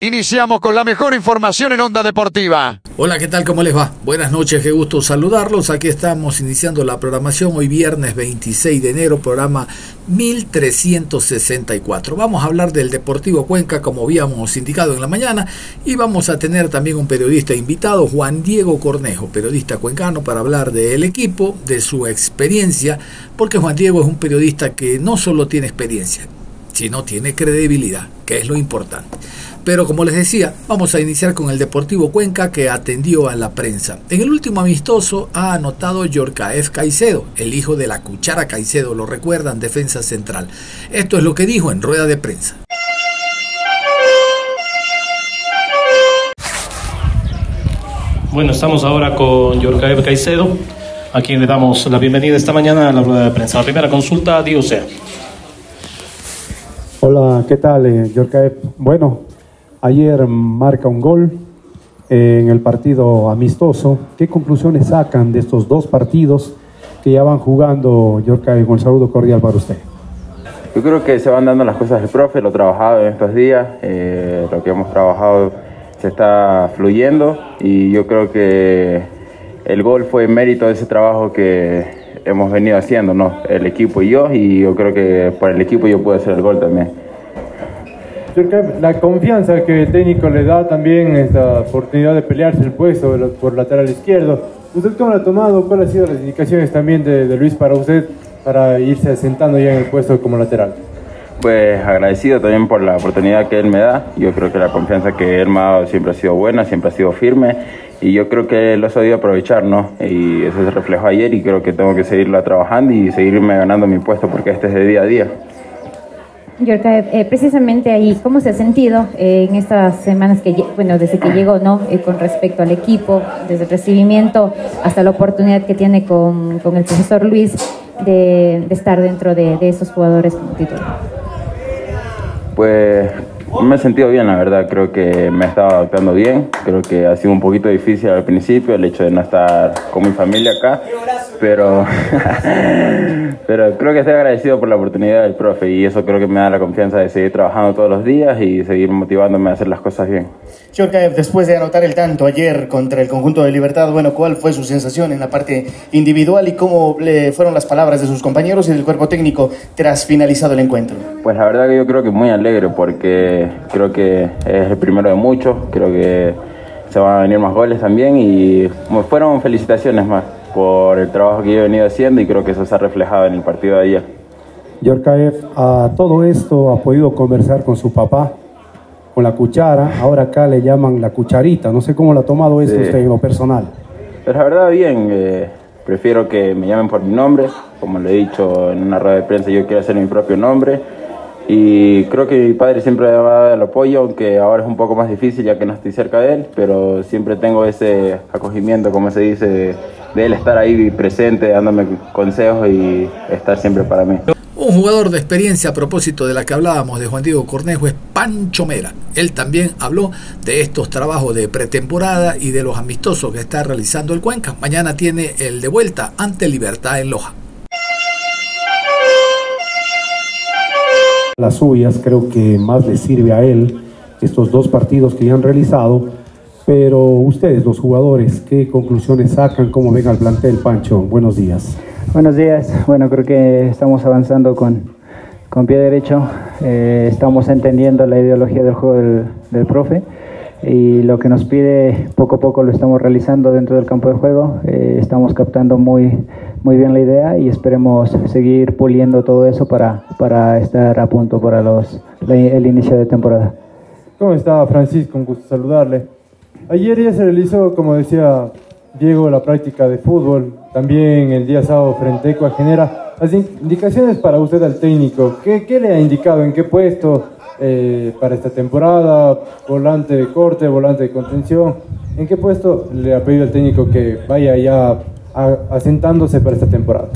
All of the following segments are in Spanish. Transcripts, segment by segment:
Iniciamos con la mejor información en Onda Deportiva. Hola, ¿qué tal? ¿Cómo les va? Buenas noches, qué gusto saludarlos. Aquí estamos iniciando la programación hoy viernes 26 de enero, programa 1364. Vamos a hablar del Deportivo Cuenca, como habíamos indicado en la mañana, y vamos a tener también un periodista invitado, Juan Diego Cornejo, periodista cuencano, para hablar del equipo, de su experiencia, porque Juan Diego es un periodista que no solo tiene experiencia, sino tiene credibilidad, que es lo importante. Pero como les decía, vamos a iniciar con el Deportivo Cuenca que atendió a la prensa. En el último amistoso ha anotado Yorcaef Caicedo, el hijo de la Cuchara Caicedo, lo recuerdan, defensa central. Esto es lo que dijo en rueda de prensa. Bueno, estamos ahora con Yorcaef Caicedo, a quien le damos la bienvenida esta mañana a la rueda de prensa. La primera consulta, Dios sea. Hola, ¿qué tal, eh, Yorcaef? Bueno, Ayer marca un gol en el partido amistoso. ¿Qué conclusiones sacan de estos dos partidos que ya van jugando, Yorka? Con el saludo cordial para usted. Yo creo que se van dando las cosas del profe, lo trabajado en estos días, eh, lo que hemos trabajado se está fluyendo y yo creo que el gol fue mérito de ese trabajo que hemos venido haciendo, ¿no? el equipo y yo, y yo creo que por el equipo yo pude hacer el gol también la confianza que el técnico le da también esta oportunidad de pelearse el puesto por lateral izquierdo. ¿Usted cómo lo ha tomado? ¿Cuáles han sido las indicaciones también de, Luis para usted para irse asentando ya en el puesto como lateral? Pues agradecido también por la oportunidad que él me da. Yo creo que la confianza que él me ha dado siempre ha sido buena, siempre ha sido firme y yo creo que lo he sabido aprovechar, ¿no? Y eso se reflejó ayer y creo que tengo que seguirla trabajando y seguirme ganando mi puesto porque este es de día a día. Yorka, eh, precisamente ahí, ¿cómo se ha sentido eh, en estas semanas que, bueno, desde que llegó, ¿no? Eh, con respecto al equipo, desde el recibimiento hasta la oportunidad que tiene con, con el profesor Luis de, estar dentro de, de, esos jugadores como titular? Pues me he sentido bien, la verdad. Creo que me he estado adaptando bien. Creo que ha sido un poquito difícil al principio el hecho de no estar con mi familia acá pero, pero creo que estoy agradecido por la oportunidad del profe y eso creo que me da la confianza de seguir trabajando todos los días y seguir motivándome a hacer las cosas bien. Chorkaev, después de anotar el tanto ayer contra el conjunto de Libertad, bueno, ¿cuál fue su sensación en la parte individual y cómo le fueron las palabras de sus compañeros y del cuerpo técnico tras finalizado el encuentro? Pues la verdad que yo creo que muy alegre porque creo que es el primero de muchos, creo que se van a venir más goles también y fueron felicitaciones más por el trabajo que yo he venido haciendo y creo que eso se ha reflejado en el partido de ayer. Yorkaev, a todo esto ha podido conversar con su papá, con la cuchara, ahora acá le llaman la cucharita, no sé cómo lo ha tomado esto usted en lo personal. Pero la verdad bien, eh, prefiero que me llamen por mi nombre, como le he dicho en una rueda de prensa, yo quiero hacer mi propio nombre. Y creo que mi padre siempre me ha dado el apoyo, aunque ahora es un poco más difícil ya que no estoy cerca de él, pero siempre tengo ese acogimiento, como se dice, de él estar ahí presente, dándome consejos y estar siempre para mí. Un jugador de experiencia a propósito de la que hablábamos de Juan Diego Cornejo es Pancho Mera. Él también habló de estos trabajos de pretemporada y de los amistosos que está realizando el Cuenca. Mañana tiene el de vuelta ante Libertad en Loja. Las suyas creo que más le sirve a él estos dos partidos que ya han realizado, pero ustedes los jugadores, ¿qué conclusiones sacan? ¿Cómo ven al plantel, Pancho? Buenos días. Buenos días. Bueno, creo que estamos avanzando con, con pie derecho. Eh, estamos entendiendo la ideología del juego del, del, profe y lo que nos pide poco a poco lo estamos realizando dentro del campo de juego. Eh, estamos captando muy, muy bien la idea y esperemos seguir puliendo todo eso para, para estar a punto para los, la, el inicio de temporada. ¿Cómo está Francisco? Un gusto saludarle. Ayer ya se realizó, como decía Diego, la práctica de fútbol. También el día sábado frente a genera las indicaciones para usted al técnico. ¿Qué, le ha indicado? ¿En qué puesto eh, para esta temporada? ¿Volante de corte, volante de contención? ¿En qué puesto le ha pedido al técnico que vaya ya asentándose para esta temporada?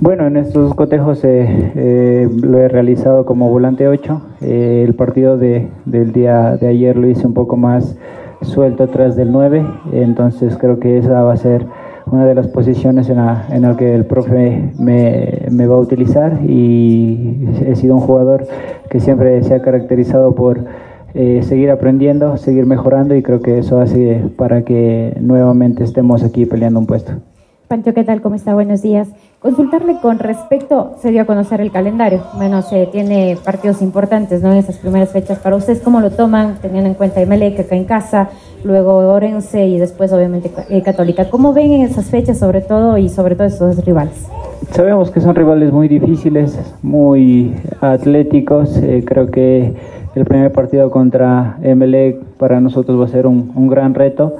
Bueno, en estos cotejos eh, lo he realizado como volante 8. Eh, el partido de, del día de ayer lo hice un poco más suelto atrás del 9, entonces creo que esa va a ser una de las posiciones en la, en la que el profe me, me, va a utilizar. Y he sido un jugador que siempre se ha caracterizado por eh, seguir aprendiendo, seguir mejorando. Y creo que eso hace para que nuevamente estemos aquí peleando un puesto. Pancho, ¿qué tal? ¿Cómo está? Buenos días. Consultarle con respecto, se dio a conocer el calendario. Bueno, se tiene partidos importantes, ¿no? En esas primeras fechas. Para ustedes, ¿cómo lo toman? Teniendo en cuenta que acá en casa, luego Orense y después, obviamente, eh, Católica. ¿Cómo ven en esas fechas, sobre todo, y sobre todo esos rivales? Sabemos que son rivales muy difíciles, muy atléticos. Eh, creo que el primer partido contra Emelec para nosotros va a ser un gran reto.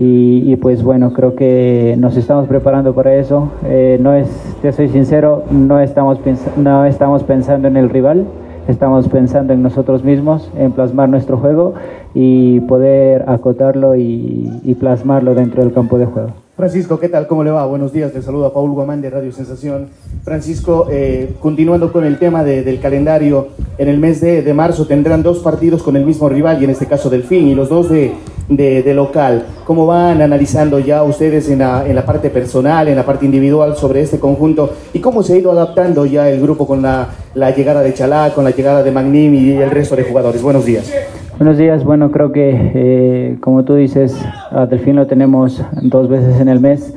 Y, y, pues bueno, creo que nos estamos preparando para eso. Eh, no es, te soy sincero, no estamos, no estamos pensando en el rival, estamos pensando en nosotros mismos, en plasmar nuestro juego y poder acotarlo y, y plasmarlo dentro del campo de juego. Francisco, ¿qué tal? ¿Cómo le va? Buenos días, te saluda Paul Guamán de Radio Sensación. Francisco, eh, continuando con el tema de, del calendario, en el mes de, marzo tendrán dos partidos con el mismo rival y en este caso Delfín y los dos de, de local. ¿Cómo van analizando ya ustedes en la, en la, parte personal, en la parte individual sobre este conjunto y cómo se ha ido adaptando ya el grupo con la, la llegada de Chalá, con la llegada de Magnim y el resto de jugadores? Buenos días. Buenos días, bueno, creo que eh, como tú dices, a Delfín lo tenemos dos veces en el mes.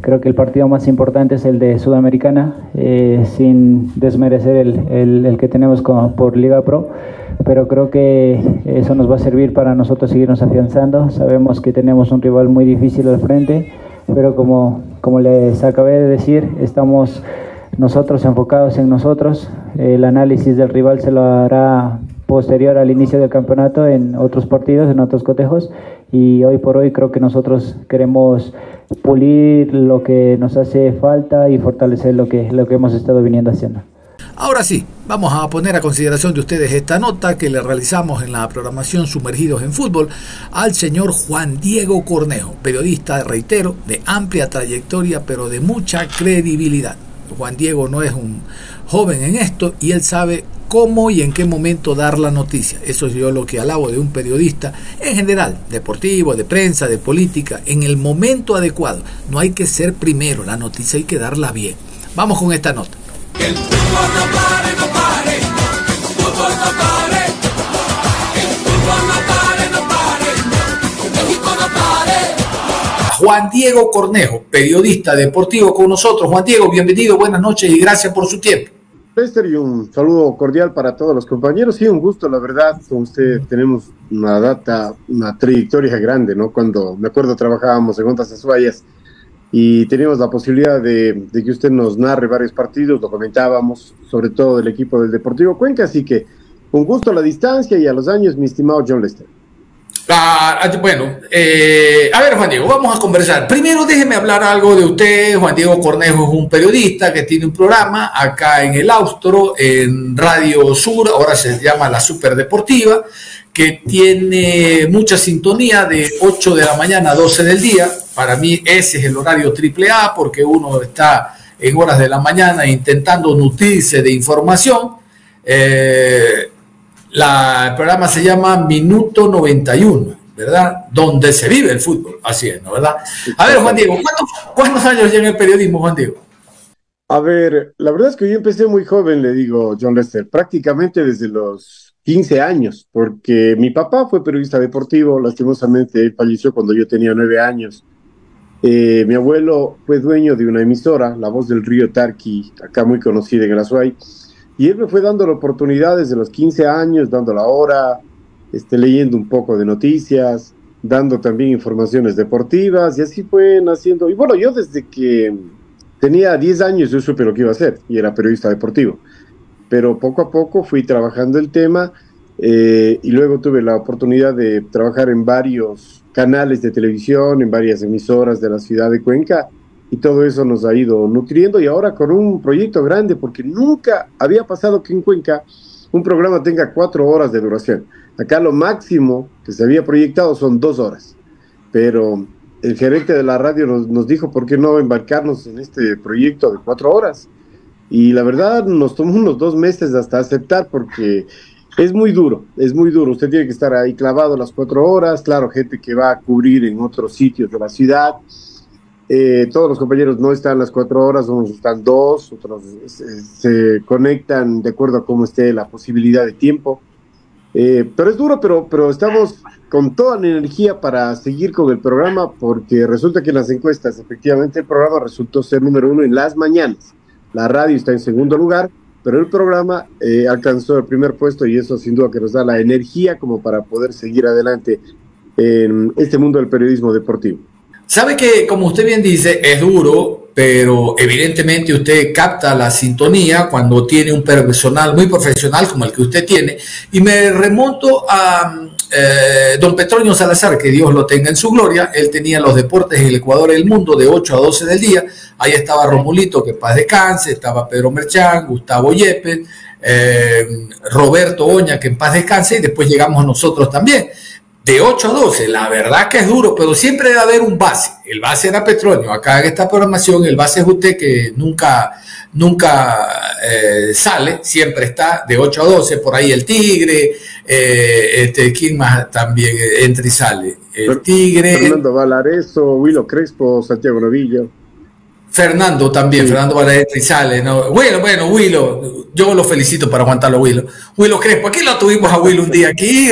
Creo que el partido más importante es el de Sudamericana, eh, sin desmerecer el, el, que tenemos con, por Liga Pro, pero creo que eso nos va a servir para nosotros seguirnos afianzando. Sabemos que tenemos un rival muy difícil al frente, pero como, como les acabé de decir, estamos nosotros enfocados en nosotros. El análisis del rival se lo hará posterior al inicio del campeonato en otros partidos, en otros cotejos y hoy por hoy creo que nosotros queremos pulir lo que nos hace falta y fortalecer lo que, lo que hemos estado viniendo haciendo. Ahora sí, vamos a poner a consideración de ustedes esta nota que le realizamos en la programación Sumergidos en Fútbol al señor Juan Diego Cornejo, periodista, reitero, de amplia trayectoria pero de mucha credibilidad. Juan Diego no es un joven en esto y él sabe cómo y en qué momento dar la noticia. Eso es yo lo que alabo de un periodista en general, deportivo, de prensa, de política, en el momento adecuado. No hay que ser primero, la noticia hay que darla bien. Vamos con esta nota. Que el fútbol no pare, no pare, que el fútbol no pare, que el fútbol no pare, no pare, que México no pare. Juan Diego Cornejo, periodista deportivo con nosotros. Juan Diego, bienvenido, buenas noches y gracias por su tiempo. Lester y un saludo cordial para todos los compañeros. Sí, un gusto, la verdad, con usted tenemos una data, una trayectoria grande, ¿no? Cuando, me acuerdo, trabajábamos en Ondas Azuayas y teníamos la posibilidad de, que usted nos narre varios partidos, lo comentábamos, sobre todo del equipo del Deportivo Cuenca, así que un gusto a la distancia y a los años, mi estimado John Lester. Ah, bueno, eh, a ver Juan Diego, vamos a conversar. Primero déjeme hablar algo de usted. Juan Diego Cornejo es un periodista que tiene un programa acá en el Austro, en Radio Sur, ahora se llama La Super Deportiva, que tiene mucha sintonía de 8 de la mañana a 12 del día. Para mí ese es el horario triple A porque uno está en horas de la mañana intentando nutrirse de información. Eh, la, el programa se llama Minuto 91, ¿verdad? Donde se vive el fútbol, así es, ¿no? ¿Verdad? A ver, Juan Diego, ¿cuántos, ¿cuántos años lleva el periodismo, Juan Diego? A ver, la verdad es que yo empecé muy joven, le digo, John Lester, prácticamente desde los 15 años, porque mi papá fue periodista deportivo, lastimosamente falleció cuando yo tenía 9 años. Eh, mi abuelo fue dueño de una emisora, La Voz del Río Tarqui, acá muy conocida en el Azuay, y él me fue dando la oportunidad desde los 15 años, dando la hora, este, leyendo un poco de noticias, dando también informaciones deportivas, y así fue naciendo. Y bueno, yo desde que tenía 10 años yo supe lo que iba a hacer, y era periodista deportivo. Pero poco a poco fui trabajando el tema, eh, y luego tuve la oportunidad de trabajar en varios canales de televisión, en varias emisoras de la ciudad de Cuenca, y todo eso nos ha ido nutriendo y ahora con un proyecto grande, porque nunca había pasado que en Cuenca un programa tenga cuatro horas de duración. Acá lo máximo que se había proyectado son dos horas, pero el gerente de la radio nos, nos dijo por qué no embarcarnos en este proyecto de cuatro horas. Y la verdad nos tomó unos dos meses hasta aceptar porque es muy duro, es muy duro. Usted tiene que estar ahí clavado las cuatro horas. Claro, gente que va a cubrir en otros sitios de la ciudad. Eh, todos los compañeros no están las cuatro horas, unos están dos, otros se, conectan de acuerdo a cómo esté la posibilidad de tiempo. Eh, pero es duro, pero, pero estamos con toda la energía para seguir con el programa porque resulta que en las encuestas, efectivamente, el programa resultó ser número uno en las mañanas. La radio está en segundo lugar, pero el programa eh, alcanzó el primer puesto y eso sin duda que nos da la energía como para poder seguir adelante en este mundo del periodismo deportivo. Sabe que, como usted bien dice, es duro, pero evidentemente usted capta la sintonía cuando tiene un personal muy profesional como el que usted tiene. Y me remonto a eh, don Petronio Salazar, que Dios lo tenga en su gloria. Él tenía los deportes en el Ecuador y el mundo de 8 a 12 del día. Ahí estaba Romulito, que paz descanse, estaba Pedro Merchán, Gustavo Yepes, eh, Roberto Oña, que en paz descanse, y después llegamos nosotros también de 8 a 12, la verdad que es duro, pero siempre debe haber un base. El base era Petronio. Acá en esta programación, el base es usted que nunca, nunca eh, sale, siempre está de 8 a 12, por ahí el Tigre, eh, este, ¿quién más también entra y sale? El Tigre. Fernando Valareso, Willo Crespo, Santiago Novillo. Fernando también, Fernando y sale, ¿no? Bueno, bueno, Willo, yo lo felicito para aguantarlo, Willo. Willo Crespo, aquí lo tuvimos a Willo un día, aquí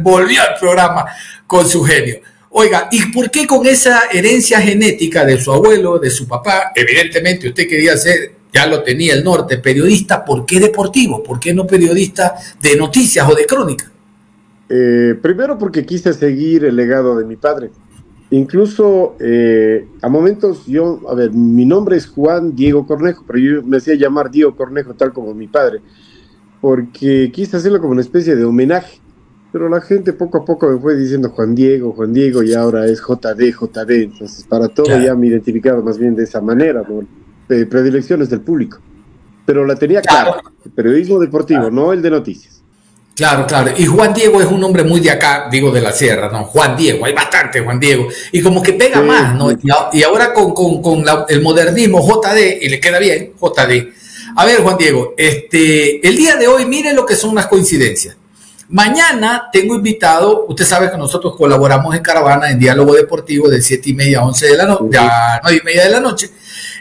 volvió al programa con su genio. Oiga, ¿y por qué con esa herencia genética de su abuelo, de su papá? Evidentemente usted quería ser, ya lo tenía el norte, periodista, ¿por qué deportivo? ¿Por qué no periodista de noticias o de crónica? Eh, primero porque quise seguir el legado de mi padre. Incluso eh, a momentos yo, a ver, mi nombre es Juan Diego Cornejo, pero yo me hacía llamar Diego Cornejo tal como mi padre, porque quise hacerlo como una especie de homenaje. Pero la gente poco a poco me fue diciendo Juan Diego, Juan Diego, y ahora es JD, JD. Entonces, para todo Claro. ya me identificaba más bien de esa manera, ¿no? Eh, predilecciones del público. Pero la tenía clara, el periodismo deportivo, no el de noticias. Claro, claro. Y Juan Diego es un hombre muy de acá, digo de la sierra, ¿no? Juan Diego, hay bastante Juan Diego. Y como que pega Sí, más, ¿no? Y, ahora con, con- con la- el modernismo JD, y le queda bien, JD. A ver, Juan Diego, este, el día de hoy, mire lo que son las coincidencias. Mañana tengo invitado, usted sabe que nosotros colaboramos en Caravana en Diálogo Deportivo de 7 y media a 11 de la noche, a 9 y media de la noche.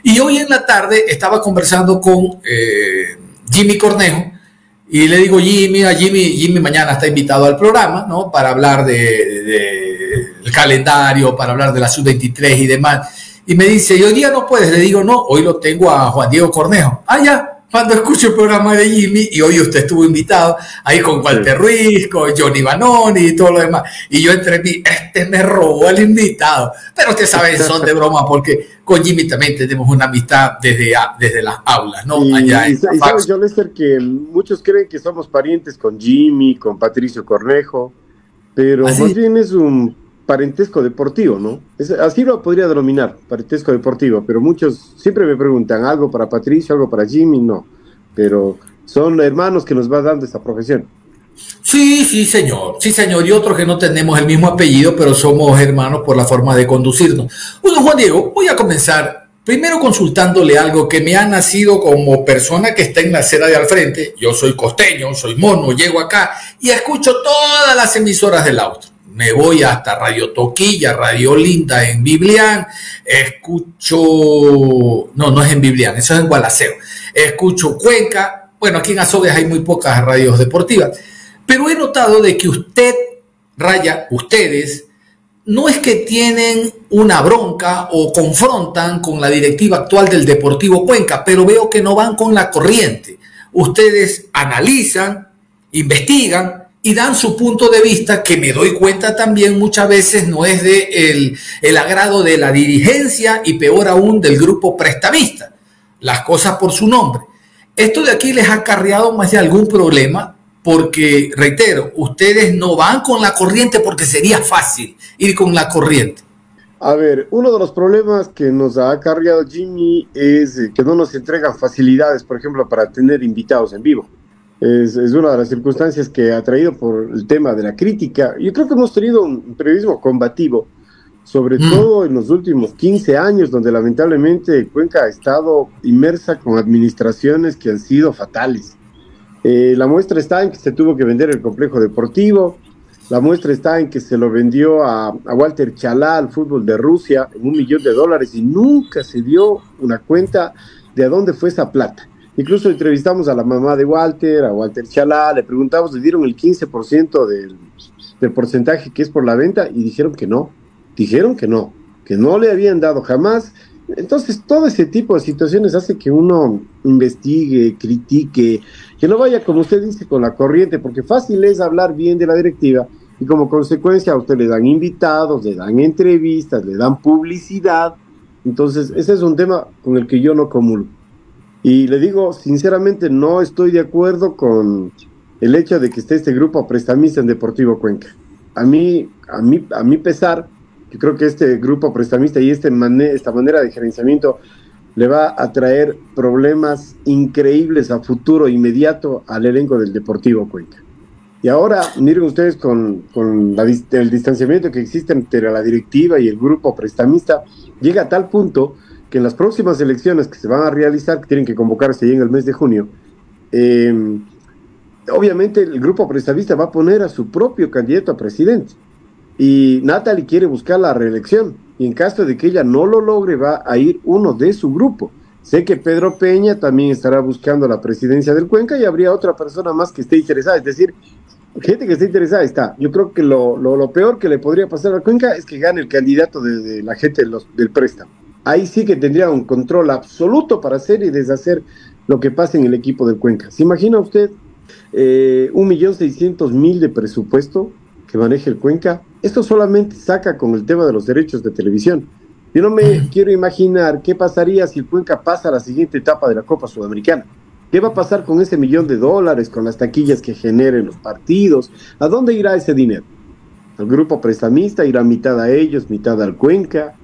Y hoy en la tarde estaba conversando con eh, Jimmy Cornejo y le digo, Jimmy, a Jimmy, Jimmy mañana está invitado al programa, ¿no? Para hablar de, del calendario, para hablar de la sub-23 y demás. Y me dice, ¿y hoy día no puedes? Le digo, no, hoy lo tengo a Juan Diego Cornejo. Ah, ya, cuando escucho el programa de Jimmy, y hoy usted estuvo invitado, ahí con Walter Ruiz, con Johnny Banoni y todo lo demás. Y yo entre mí, este me robó al invitado. Pero usted sabe, son de broma, porque con Jimmy también tenemos una amistad desde, desde las aulas, ¿no? Y, Allá y en y sabes, John Lester, que muchos creen que somos parientes con Jimmy, con Patricio Cornejo, pero ¿Ah, sí? más bien es un parentesco deportivo, ¿no? Así lo podría denominar, parentesco deportivo, pero muchos siempre me preguntan algo para Patricio, algo para Jimmy, no, pero son hermanos que nos va dando esta profesión. Sí, sí, señor. Sí, señor. Y otros que no tenemos el mismo apellido, pero somos hermanos por la forma de conducirnos. Bueno, Juan Diego, voy a comenzar primero consultándole algo que me ha nacido como persona que está en la acera de al frente. Yo soy costeño, soy mono, llego acá y escucho todas las emisoras del auto. Me voy hasta Radio Toquilla, Radio Linda en Biblián, escucho, no, no es en Biblián, eso es en Gualaceo, escucho Cuenca, bueno, aquí en Azogues hay muy pocas radios deportivas, pero he notado de que usted, Raya, ustedes, no es que tienen una bronca o confrontan con la directiva actual del Deportivo Cuenca, pero veo que no van con la corriente. Ustedes analizan, investigan y dan su punto de vista que me doy cuenta también muchas veces no es de el, el agrado de la dirigencia y peor aún del grupo prestamista. Las cosas por su nombre. Esto de aquí les ha acarreado más de algún problema porque, reitero, ustedes no van con la corriente porque sería fácil ir con la corriente. A ver, uno de los problemas que nos ha acarreado Jimmy es eh, que no nos entregan facilidades, por ejemplo, para tener invitados en vivo. Es, es, una de las circunstancias que ha traído por el tema de la crítica. Yo creo que hemos tenido un periodismo combativo, sobre mm. todo en los últimos 15 años, donde lamentablemente Cuenca ha estado inmersa con administraciones que han sido fatales. Eh, la muestra está en que se tuvo que vender el complejo deportivo, la muestra está en que se lo vendió a, a Walter Chalá al fútbol de Rusia en un millón de dólares y nunca se dio una cuenta de a dónde fue esa plata. Incluso entrevistamos a la mamá de Walter, a Walter Chalá, le preguntamos, le dieron el 15% del, porcentaje que es por la venta y dijeron que no, dijeron que no, que no le habían dado jamás. Entonces, todo ese tipo de situaciones hace que uno investigue, critique, que no vaya, como usted dice, con la corriente, porque fácil es hablar bien de la directiva y como consecuencia a usted le dan invitados, le dan entrevistas, le dan publicidad. Entonces, ese es un tema con el que yo no comulgo. Y le digo, sinceramente, no estoy de acuerdo con el hecho de que esté este grupo prestamista en Deportivo Cuenca. A mí, a mí, a mi pesar, yo creo que este grupo prestamista y este mane esta manera de gerenciamiento le va a traer problemas increíbles a futuro inmediato al elenco del Deportivo Cuenca. Y ahora, miren ustedes con, con el distanciamiento que existe entre la directiva y el grupo prestamista, llega a tal punto que en las próximas elecciones que se van a realizar, que tienen que convocarse ya en el mes de junio, eh, obviamente el grupo prestamista va a poner a su propio candidato a presidente. Y Natalie quiere buscar la reelección. Y en caso de que ella no lo logre, va a ir uno de su grupo. Sé que Pedro Peña también estará buscando la presidencia del Cuenca y habría otra persona más que esté interesada. Es decir, gente que esté interesada está. Yo creo que lo, lo, lo peor que le podría pasar a Cuenca es que gane el candidato de, la gente del préstamo ahí sí que tendría un control absoluto para hacer y deshacer lo que pasa en el equipo del Cuenca. ¿Se imagina usted eh, un millón seiscientos mil de presupuesto que maneja el Cuenca? Esto solamente saca con el tema de los derechos de televisión. Yo no me quiero imaginar qué pasaría si el Cuenca pasa a la siguiente etapa de la Copa Sudamericana. ¿Qué va a pasar con ese millón de dólares, con las taquillas que generen los partidos? ¿A dónde irá ese dinero? El grupo prestamista irá mitad a ellos, mitad al Cuenca.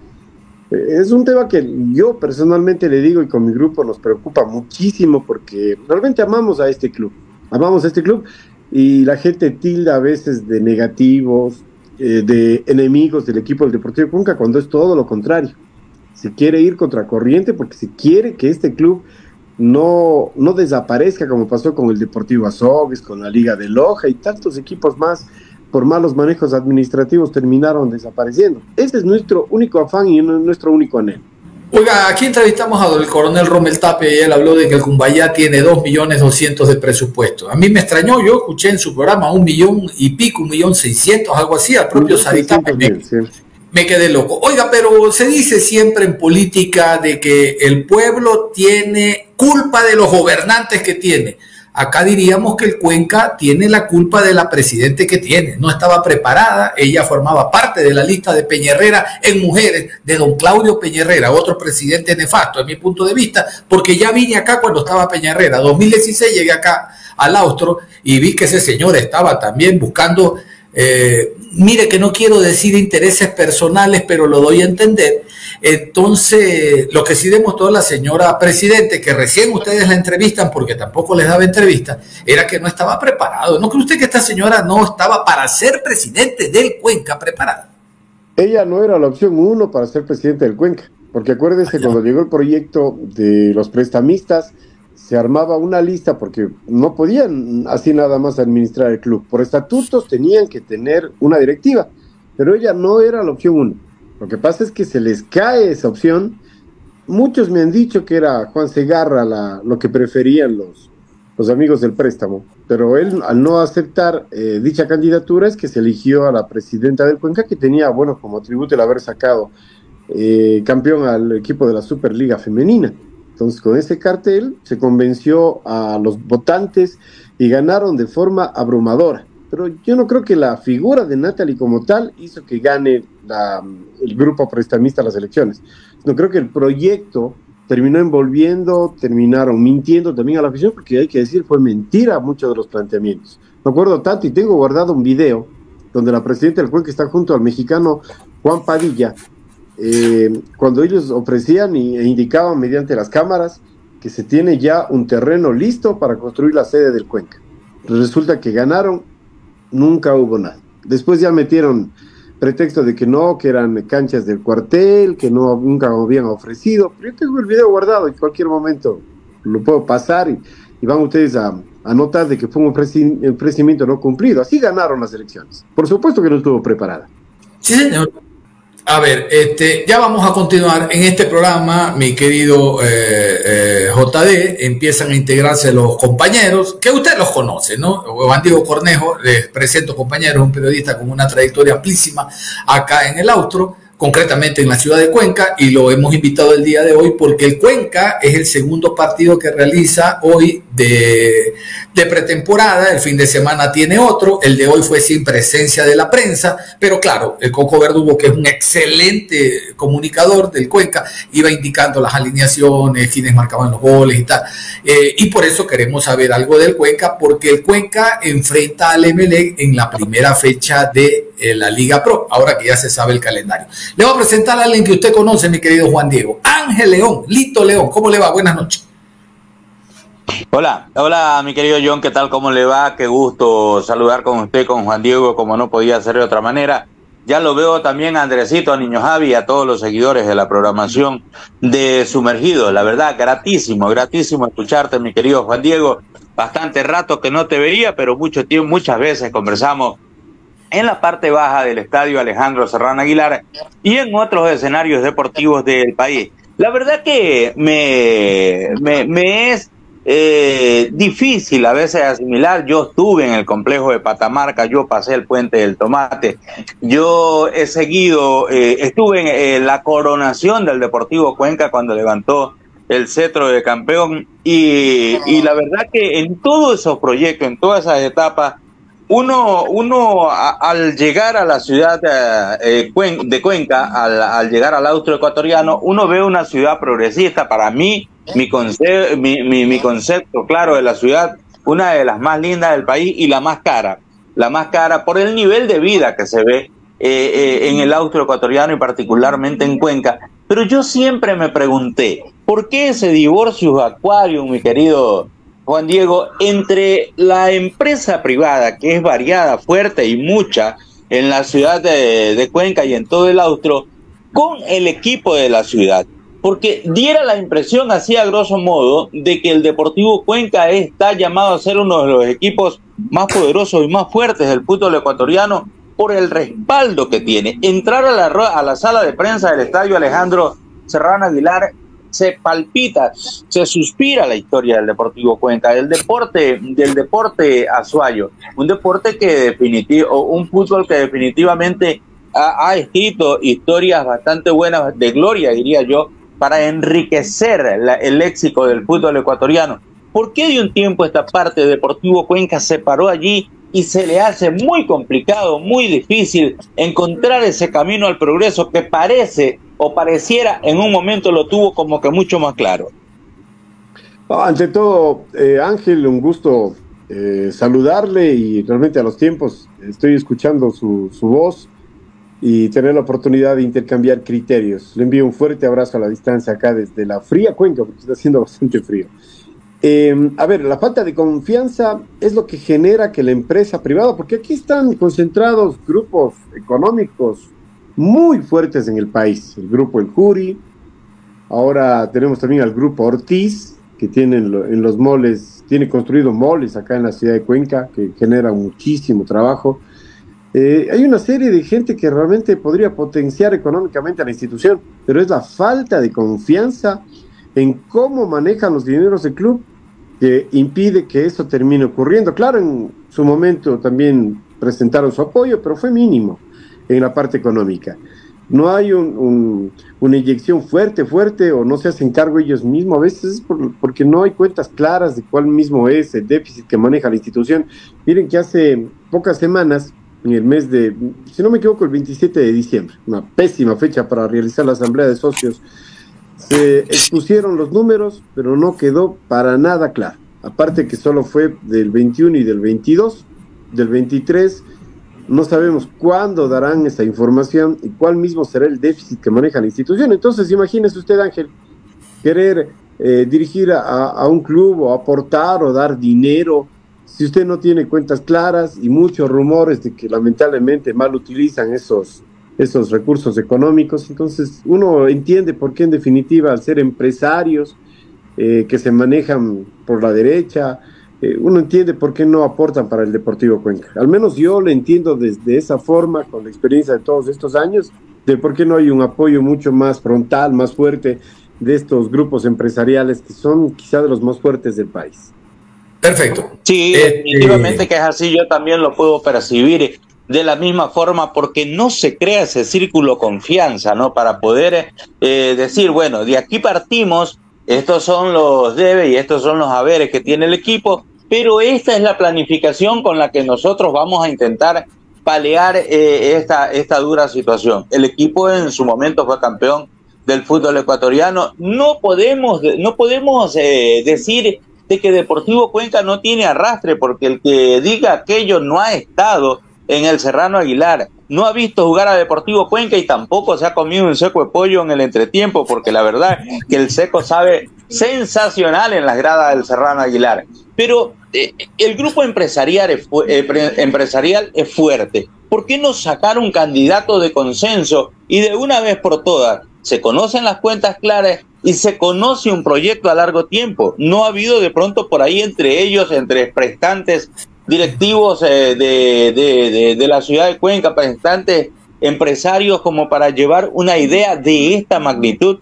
Es un tema que yo personalmente le digo y con mi grupo nos preocupa muchísimo porque realmente amamos a este club, amamos a este club y la gente tilda a veces de negativos, eh, de enemigos del equipo del Deportivo Cuenca cuando es todo lo contrario. Se quiere ir contra corriente porque se quiere que este club no, no desaparezca como pasó con el Deportivo Azogues, con la Liga de Loja y tantos equipos más por malos manejos administrativos terminaron desapareciendo. Ese es nuestro único afán y nuestro único anhelo. Oiga, aquí entrevistamos al coronel Romel Tape y él habló de que el Cumbayá tiene 2 millones 200 de presupuesto. A mí me extrañó, yo escuché en su programa un millón y pico, un millón seiscientos, algo así, al propio Saritape. Me, me quedé loco. Oiga, pero se dice siempre en política de que el pueblo tiene culpa de los gobernantes que tiene. Acá diríamos que el Cuenca tiene la culpa de la presidente que tiene. No estaba preparada, ella formaba parte de la lista de Peñerrera en mujeres de don Claudio Peñerrera, otro presidente nefasto, en mi punto de vista, porque ya vine acá cuando estaba Peñerrera. 2016 llegué acá al Austro y vi que ese señor estaba también buscando, eh, mire que no quiero decir intereses personales, pero lo doy a entender entonces, lo que sí demostró la señora presidente, que recién ustedes la entrevistan porque tampoco les daba entrevista, era que no estaba preparado. ¿No cree usted que esta señora no estaba para ser presidente del Cuenca preparada? Ella no era la opción uno para ser presidente del Cuenca, porque acuérdese, cuando llegó el proyecto de los prestamistas, se armaba una lista porque no podían así nada más administrar el club. Por estatutos tenían que tener una directiva, pero ella no era la opción uno. Lo que pasa es que se les cae esa opción. Muchos me han dicho que era Juan Segarra la, lo que preferían los, los amigos del préstamo. Pero él, al no aceptar eh, dicha candidatura, es que se eligió a la presidenta del Cuenca, que tenía, bueno, como atributo el haber sacado eh, campeón al equipo de la Superliga Femenina. Entonces, con ese cartel se convenció a los votantes y ganaron de forma abrumadora. Pero yo no creo que la figura de Natalie como tal hizo que gane el grupo prestamista las elecciones. No creo que el proyecto terminó envolviendo, terminaron mintiendo también a la afición, porque hay que decir, fue mentira muchos de los planteamientos. Me acuerdo tanto y tengo guardado un video donde la presidenta del Cuenca está junto al mexicano Juan Padilla, eh, cuando ellos ofrecían y- e indicaban mediante las cámaras que se tiene ya un terreno listo para construir la sede del Cuenca. Resulta que ganaron, nunca hubo nada. Después ya metieron pretexto de que no, que eran canchas del cuartel, que no nunca habían ofrecido. Pero yo tengo el video guardado, en cualquier momento lo puedo pasar y, y van ustedes a, a notar de que fue un ofreci- ofrecimiento no cumplido. Así ganaron las elecciones. Por supuesto que no estuvo preparada. Sí, señor. A ver, este, ya vamos a continuar en este programa, mi querido eh, eh, JD. Empiezan a integrarse los compañeros, que usted los conoce, ¿no? Juan Diego Cornejo, les presento compañeros, un periodista con una trayectoria amplísima acá en el Austro, concretamente en la ciudad de Cuenca, y lo hemos invitado el día de hoy porque el Cuenca es el segundo partido que realiza hoy de, de pretemporada. El fin de semana tiene otro. El de hoy fue sin presencia de la prensa, pero claro, el Coco Verdugo, que es un excelente comunicador del Cuenca, iba indicando las alineaciones, quienes marcaban los goles y tal. Eh, y por eso queremos saber algo del Cuenca, porque el Cuenca enfrenta al MLE en la primera fecha de eh, la Liga Pro, ahora que ya se sabe el calendario. Le voy a presentar a alguien que usted conoce, mi querido Juan Diego. Ángel León, Lito León, ¿cómo le va? Buenas noches. Hola, hola mi querido John, ¿qué tal? ¿Cómo le va? Qué gusto saludar con usted, con Juan Diego, como no podía ser de otra manera. Ya lo veo también a Andresito, a Niño Javi, a todos los seguidores de la programación de Sumergidos. La verdad, gratísimo, gratísimo escucharte, mi querido Juan Diego. Bastante rato que no te veía, pero mucho tiempo, muchas veces conversamos en la parte baja del estadio Alejandro Serrano Aguilar y en otros escenarios deportivos del país. La verdad que me, me, me es eh, difícil a veces asimilar. Yo estuve en el complejo de Patamarca, yo pasé el puente del Tomate, yo he seguido, eh, estuve en eh, la coronación del Deportivo Cuenca cuando levantó el cetro de campeón y, y la verdad que en todos esos proyectos, en todas esas etapas, uno, uno al llegar a la ciudad eh, eh, de Cuenca, al, al llegar al austro ecuatoriano, uno ve una ciudad progresista. Para mí, mi, conce- mi, mi- mi concepto claro de la ciudad, una de las más lindas del país y la más cara. La más cara por el nivel de vida que se ve eh, eh, en el austro ecuatoriano y particularmente en Cuenca. Pero yo siempre me pregunté, ¿por qué ese divorcio acuario, mi querido Juan Diego, entre la empresa privada, que es variada, fuerte y mucha en la ciudad de, Cuenca y en todo el austro, con el equipo de la ciudad? Porque diera la impresión, así a grosso modo, de que el Deportivo Cuenca está llamado a ser uno de los equipos más poderosos y más fuertes del fútbol ecuatoriano por el respaldo que tiene. Entrar a la, a la sala de prensa del estadio Alejandro Serrano Aguilar se palpita, se suspira la historia del Deportivo Cuenca, del deporte, del deporte azuayo, un deporte que definitivo, un fútbol que definitivamente ha, escrito historias bastante buenas de gloria, diría yo, para enriquecer la- el léxico del fútbol ecuatoriano. ¿Por qué de un tiempo esta parte Deportivo Cuenca se paró allí y se le hace muy complicado, muy difícil encontrar ese camino al progreso que parece o pareciera en un momento lo tuvo como que mucho más claro? Ah, Ante todo, eh, Ángel, un gusto eh, saludarle y realmente a los tiempos estoy escuchando su, su voz y tener la oportunidad de intercambiar criterios. Le envío un fuerte abrazo a la distancia acá desde la fría cuenca, porque está haciendo bastante frío. Eh, a ver, la falta de confianza es lo que genera que la empresa privada, porque aquí están concentrados grupos económicos muy fuertes en el país. El grupo El Curi, ahora tenemos también al grupo Ortiz, que tiene en, lo- en los moles, tiene construido moles acá en la ciudad de Cuenca, que generan muchísimo trabajo. Eh, hay una serie de gente que realmente podría potenciar económicamente a la institución, pero es la falta de confianza en cómo manejan los dineros del club que impide que eso termine ocurriendo. Claro, en su momento también presentaron su apoyo, pero fue mínimo en la parte económica. No hay un- un- una inyección fuerte, fuerte, o no se hacen cargo ellos mismos. A veces es por- porque no hay cuentas claras de cuál mismo es el déficit que maneja la institución. Miren que hace pocas semanas, en el mes de, si no me equivoco, el 27 de diciembre, una pésima fecha para realizar la asamblea de socios, se expusieron los números, pero no quedó para nada claro. Aparte que solo fue del 21 y del 22, del 23, no sabemos cuándo darán esa información y cuál mismo será el déficit que maneja la institución. Entonces, imagínese usted, Ángel, querer eh, dirigir a, a un club o aportar o dar dinero, si usted no tiene cuentas claras y muchos rumores de que lamentablemente mal utilizan esos, esos recursos económicos, entonces uno entiende por qué en definitiva al ser empresarios eh, que se manejan por la derecha, eh, uno entiende por qué no aportan para el Deportivo Cuenca. Al menos yo lo entiendo desde esa forma, con la experiencia de todos estos años, de por qué no hay un apoyo mucho más frontal, más fuerte de estos grupos empresariales que son quizá de los más fuertes del país. Perfecto. Sí, definitivamente que es así, yo también lo puedo percibir de la misma forma porque no se crea ese círculo confianza, ¿no? Para poder eh, decir, bueno, de aquí partimos, estos son los debes y estos son los haberes que tiene el equipo, pero esta es la planificación con la que nosotros vamos a intentar paliar eh, esta, esta dura situación. El equipo en su momento fue campeón del fútbol ecuatoriano. No podemos, no podemos eh, decir de que Deportivo Cuenca no tiene arrastre, porque el que diga aquello no ha estado en el Serrano Aguilar, no ha visto jugar a Deportivo Cuenca y tampoco se ha comido un seco de pollo en el entretiempo, porque la verdad que el seco sabe sensacional en las gradas del Serrano Aguilar. Pero eh, el grupo empresarial eh, pre- empresarial es fuerte. ¿Por qué no sacar un candidato de consenso y de una vez por todas se conocen las cuentas claras y se conoce un proyecto a largo tiempo? No ha habido de pronto por ahí entre ellos, entre prestantes directivos eh, de, de- de- la ciudad de Cuenca, prestantes empresarios, como para llevar una idea de esta magnitud.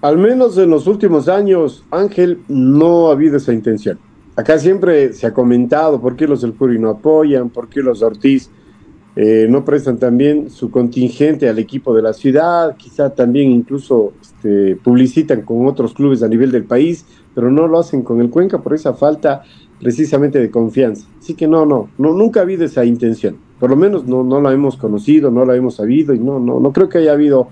Al menos en los últimos años, Ángel, no ha habido esa intención. Acá siempre se ha comentado por qué los del Curi no apoyan, por qué los Ortiz eh, no prestan también su contingente al equipo de la ciudad, quizá también incluso este, publicitan con otros clubes a nivel del país, pero no lo hacen con el Cuenca por esa falta precisamente de confianza. Así que no, no, no nunca ha habido esa intención. Por lo menos no, no la hemos conocido, no la hemos sabido y no, no, no creo que haya habido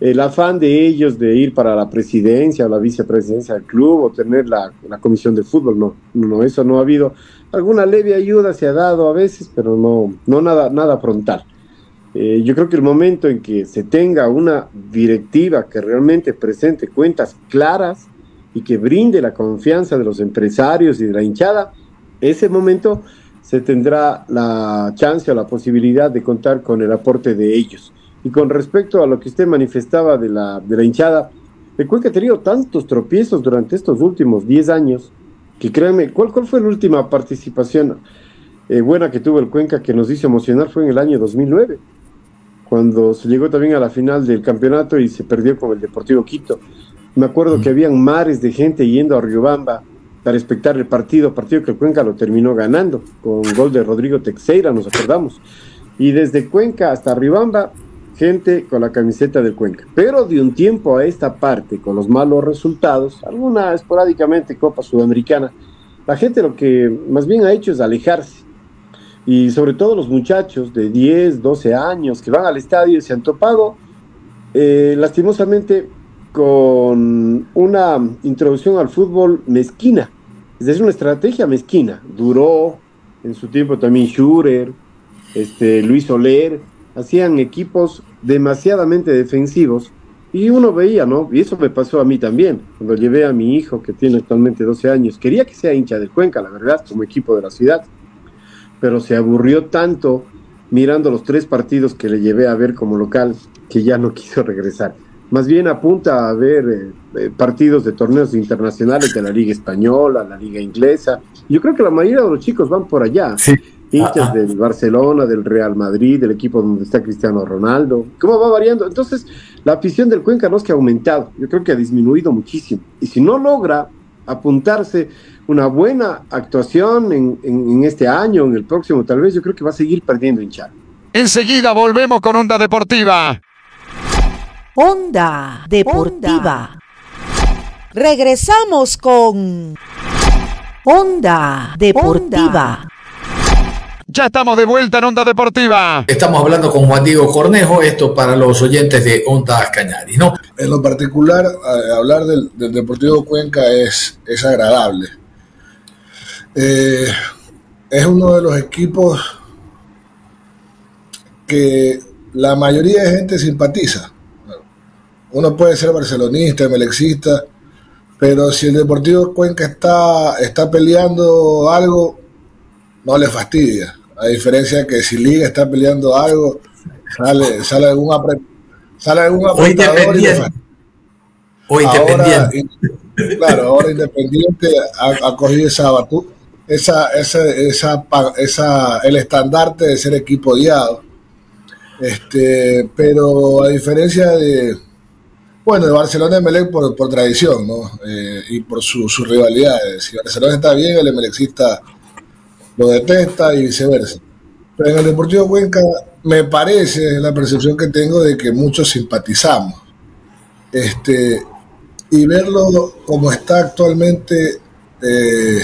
el afán de ellos de ir para la presidencia o la vicepresidencia del club o tener la, la comisión de fútbol, no, no, eso no ha habido. Alguna leve ayuda se ha dado a veces, pero no, no nada, nada frontal. Eh, yo creo que el momento en que se tenga una directiva que realmente presente cuentas claras y que brinde la confianza de los empresarios y de la hinchada, ese momento se tendrá la chance o la posibilidad de contar con el aporte de ellos. Y con respecto a lo que usted manifestaba de la, de la hinchada, el Cuenca ha tenido tantos tropiezos durante estos últimos 10 años que créanme, ¿cuál, fue la última participación eh, buena que tuvo el Cuenca que nos hizo emocionar? Fue en el año 2009, cuando se llegó también a la final del campeonato y se perdió con el Deportivo Quito. Me acuerdo que habían mares de gente yendo a Riobamba para espectar el partido, partido que Cuenca lo terminó ganando, con gol de Rodrigo Texeira, nos acordamos. Y desde Cuenca hasta Riobamba, gente con la camiseta del Cuenca. Pero de un tiempo a esta parte, con los malos resultados, alguna esporádicamente Copa Sudamericana, la gente lo que más bien ha hecho es alejarse. Y sobre todo los muchachos de 10, 12 años que van al estadio y se han topado, eh, lastimosamente, con una introducción al fútbol mezquina. Es decir, una estrategia mezquina. Duró en su tiempo también Schurer, este, Luis Soler, hacían equipos demasiadamente defensivos y uno veía, ¿no? Y eso me pasó a mí también, cuando llevé a mi hijo que tiene actualmente 12 años, quería que sea hincha del Cuenca, la verdad, como equipo de la ciudad, pero se aburrió tanto mirando los tres partidos que le llevé a ver como local que ya no quiso regresar. Más bien apunta a ver eh, eh, partidos de torneos internacionales de la Liga Española, la Liga Inglesa. Yo creo que la mayoría de los chicos van por allá. Hinchas del Barcelona, del Real Madrid, del equipo donde está Cristiano Ronaldo. ¿Cómo va variando? Entonces, la afición del Cuenca no es que ha aumentado, yo creo que ha disminuido muchísimo. Y si no logra apuntarse una buena actuación en, en- en este año, en el próximo tal vez, yo creo que va a seguir perdiendo hinchada. Enseguida volvemos con Onda Deportiva. Onda Deportiva. Regresamos con Onda Deportiva. Ya estamos de vuelta en Onda Deportiva. Estamos hablando con Juan Diego Cornejo, esto para los oyentes de Onda Cañari, ¿no? En lo particular, hablar del, del Deportivo Cuenca es, es agradable. Eh, es uno de los equipos que la mayoría de gente simpatiza. Uno puede ser barcelonista, melexista, pero si el Deportivo Cuenca está, está peleando algo, no le fastidia. A diferencia de que si Liga está peleando algo, sale, sale algún apre- sale algún O apretador y Independiente. O Ahora, Independiente. in- claro, ahora Independiente ha, ha cogido esa batu- esa, esa, esa, esa, el estandarte de ser equipo odiado. Este, pero a diferencia de, bueno, de Barcelona y Emelec por, por tradición, ¿no? Eh, y por su- sus rivalidades. Si Barcelona está bien, el Emelecista lo detesta y viceversa. Pero en el Deportivo Cuenca me parece, la percepción que tengo de que muchos simpatizamos. Este, y verlo como está actualmente eh,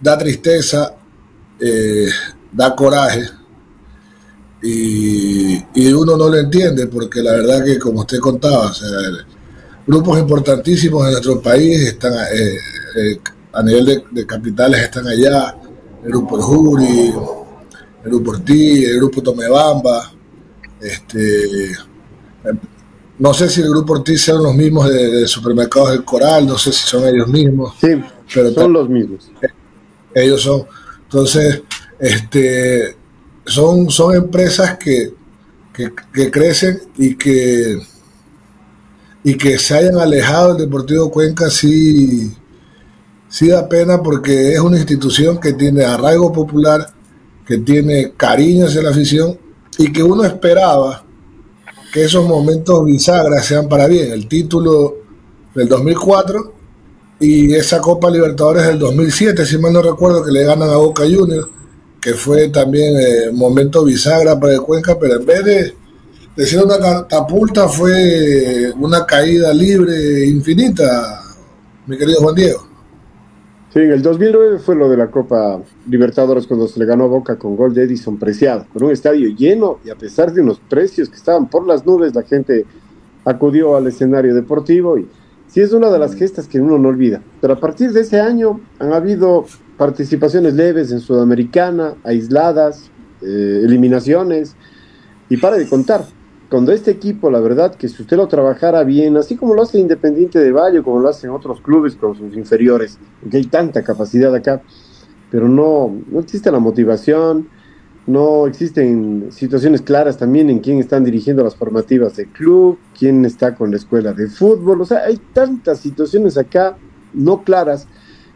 da tristeza, eh, da coraje y, y uno no lo entiende porque la verdad que como usted contaba, o sea, grupos importantísimos en nuestro país están eh, eh, a nivel de, de capitales están allá, el grupo Juri, el grupo Ortiz, el grupo Tomebamba, este no sé si el grupo Ortiz sean los mismos de, de Supermercados del Coral, no sé si son ellos mismos. Sí, pero son los mismos. Ellos son. Entonces, este, son, son empresas que, que, crecen y que, y que se hayan alejado del Deportivo Cuenca sí, sí da pena porque es una institución que tiene arraigo popular, que tiene cariño hacia la afición y que uno esperaba que esos momentos bisagras sean para bien. El título del 2004 y esa Copa Libertadores del 2007, si mal no recuerdo, que le ganan a Boca Juniors, que fue también eh, momento bisagra para el Cuenca, pero en vez de, de ser una catapulta fue una caída libre infinita, mi querido Juan Diego. Sí, en el 2009 fue lo de la Copa Libertadores cuando se le ganó a Boca con gol de Edison Preciado, con un estadio lleno y a pesar de unos precios que estaban por las nubes, la gente acudió al escenario deportivo y sí es una de las gestas que uno no olvida. Pero a partir de ese año han habido participaciones leves en Sudamericana, aisladas, eh, eliminaciones y para de contar. Cuando este equipo, la verdad, que si usted lo trabajara bien, así como lo hace Independiente de Valle, como lo hacen otros clubes con sus inferiores, porque hay tanta capacidad acá, pero no, no existe la motivación, no existen situaciones claras también en quién están dirigiendo las formativas del club, quién está con la escuela de fútbol, o sea, hay tantas situaciones acá no claras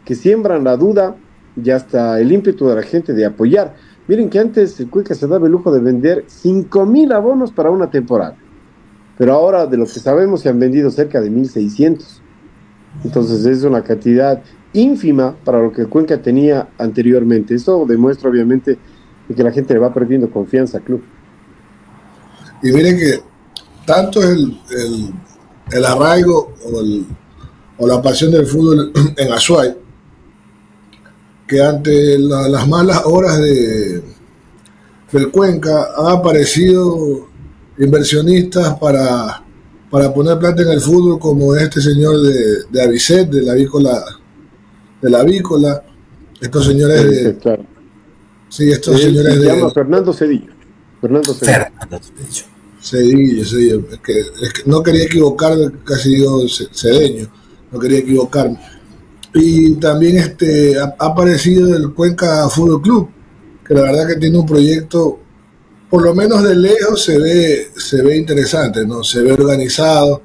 que siembran la duda y hasta el ímpetu de la gente de apoyar. Miren que antes el Cuenca se daba el lujo de vender 5 mil abonos para una temporada, pero ahora de lo que sabemos se han vendido cerca de 1.600. Entonces es una cantidad ínfima para lo que el Cuenca tenía anteriormente. Eso demuestra obviamente de que la gente le va perdiendo confianza al club. Y miren que tanto es el, el, el arraigo o, el- o la pasión del fútbol en Azuay, que ante la- las malas horas de, del Cuenca han aparecido inversionistas para, para poner plata en el fútbol como este señor de, de Avicet, de la avícola, de la avícola, estos señores de, claro. Sí, estos Él señores se de llama Fernando Cedillo. Fernando Cedillo. Cedillo, Cedillo. Es que, es que no quería equivocarme, casi digo ce- cedeño, no quería equivocarme. Y también este ha, ha aparecido el Cuenca Fútbol Club, que la verdad que tiene un proyecto, por lo menos de lejos se ve, se ve interesante, ¿no? Se ve organizado,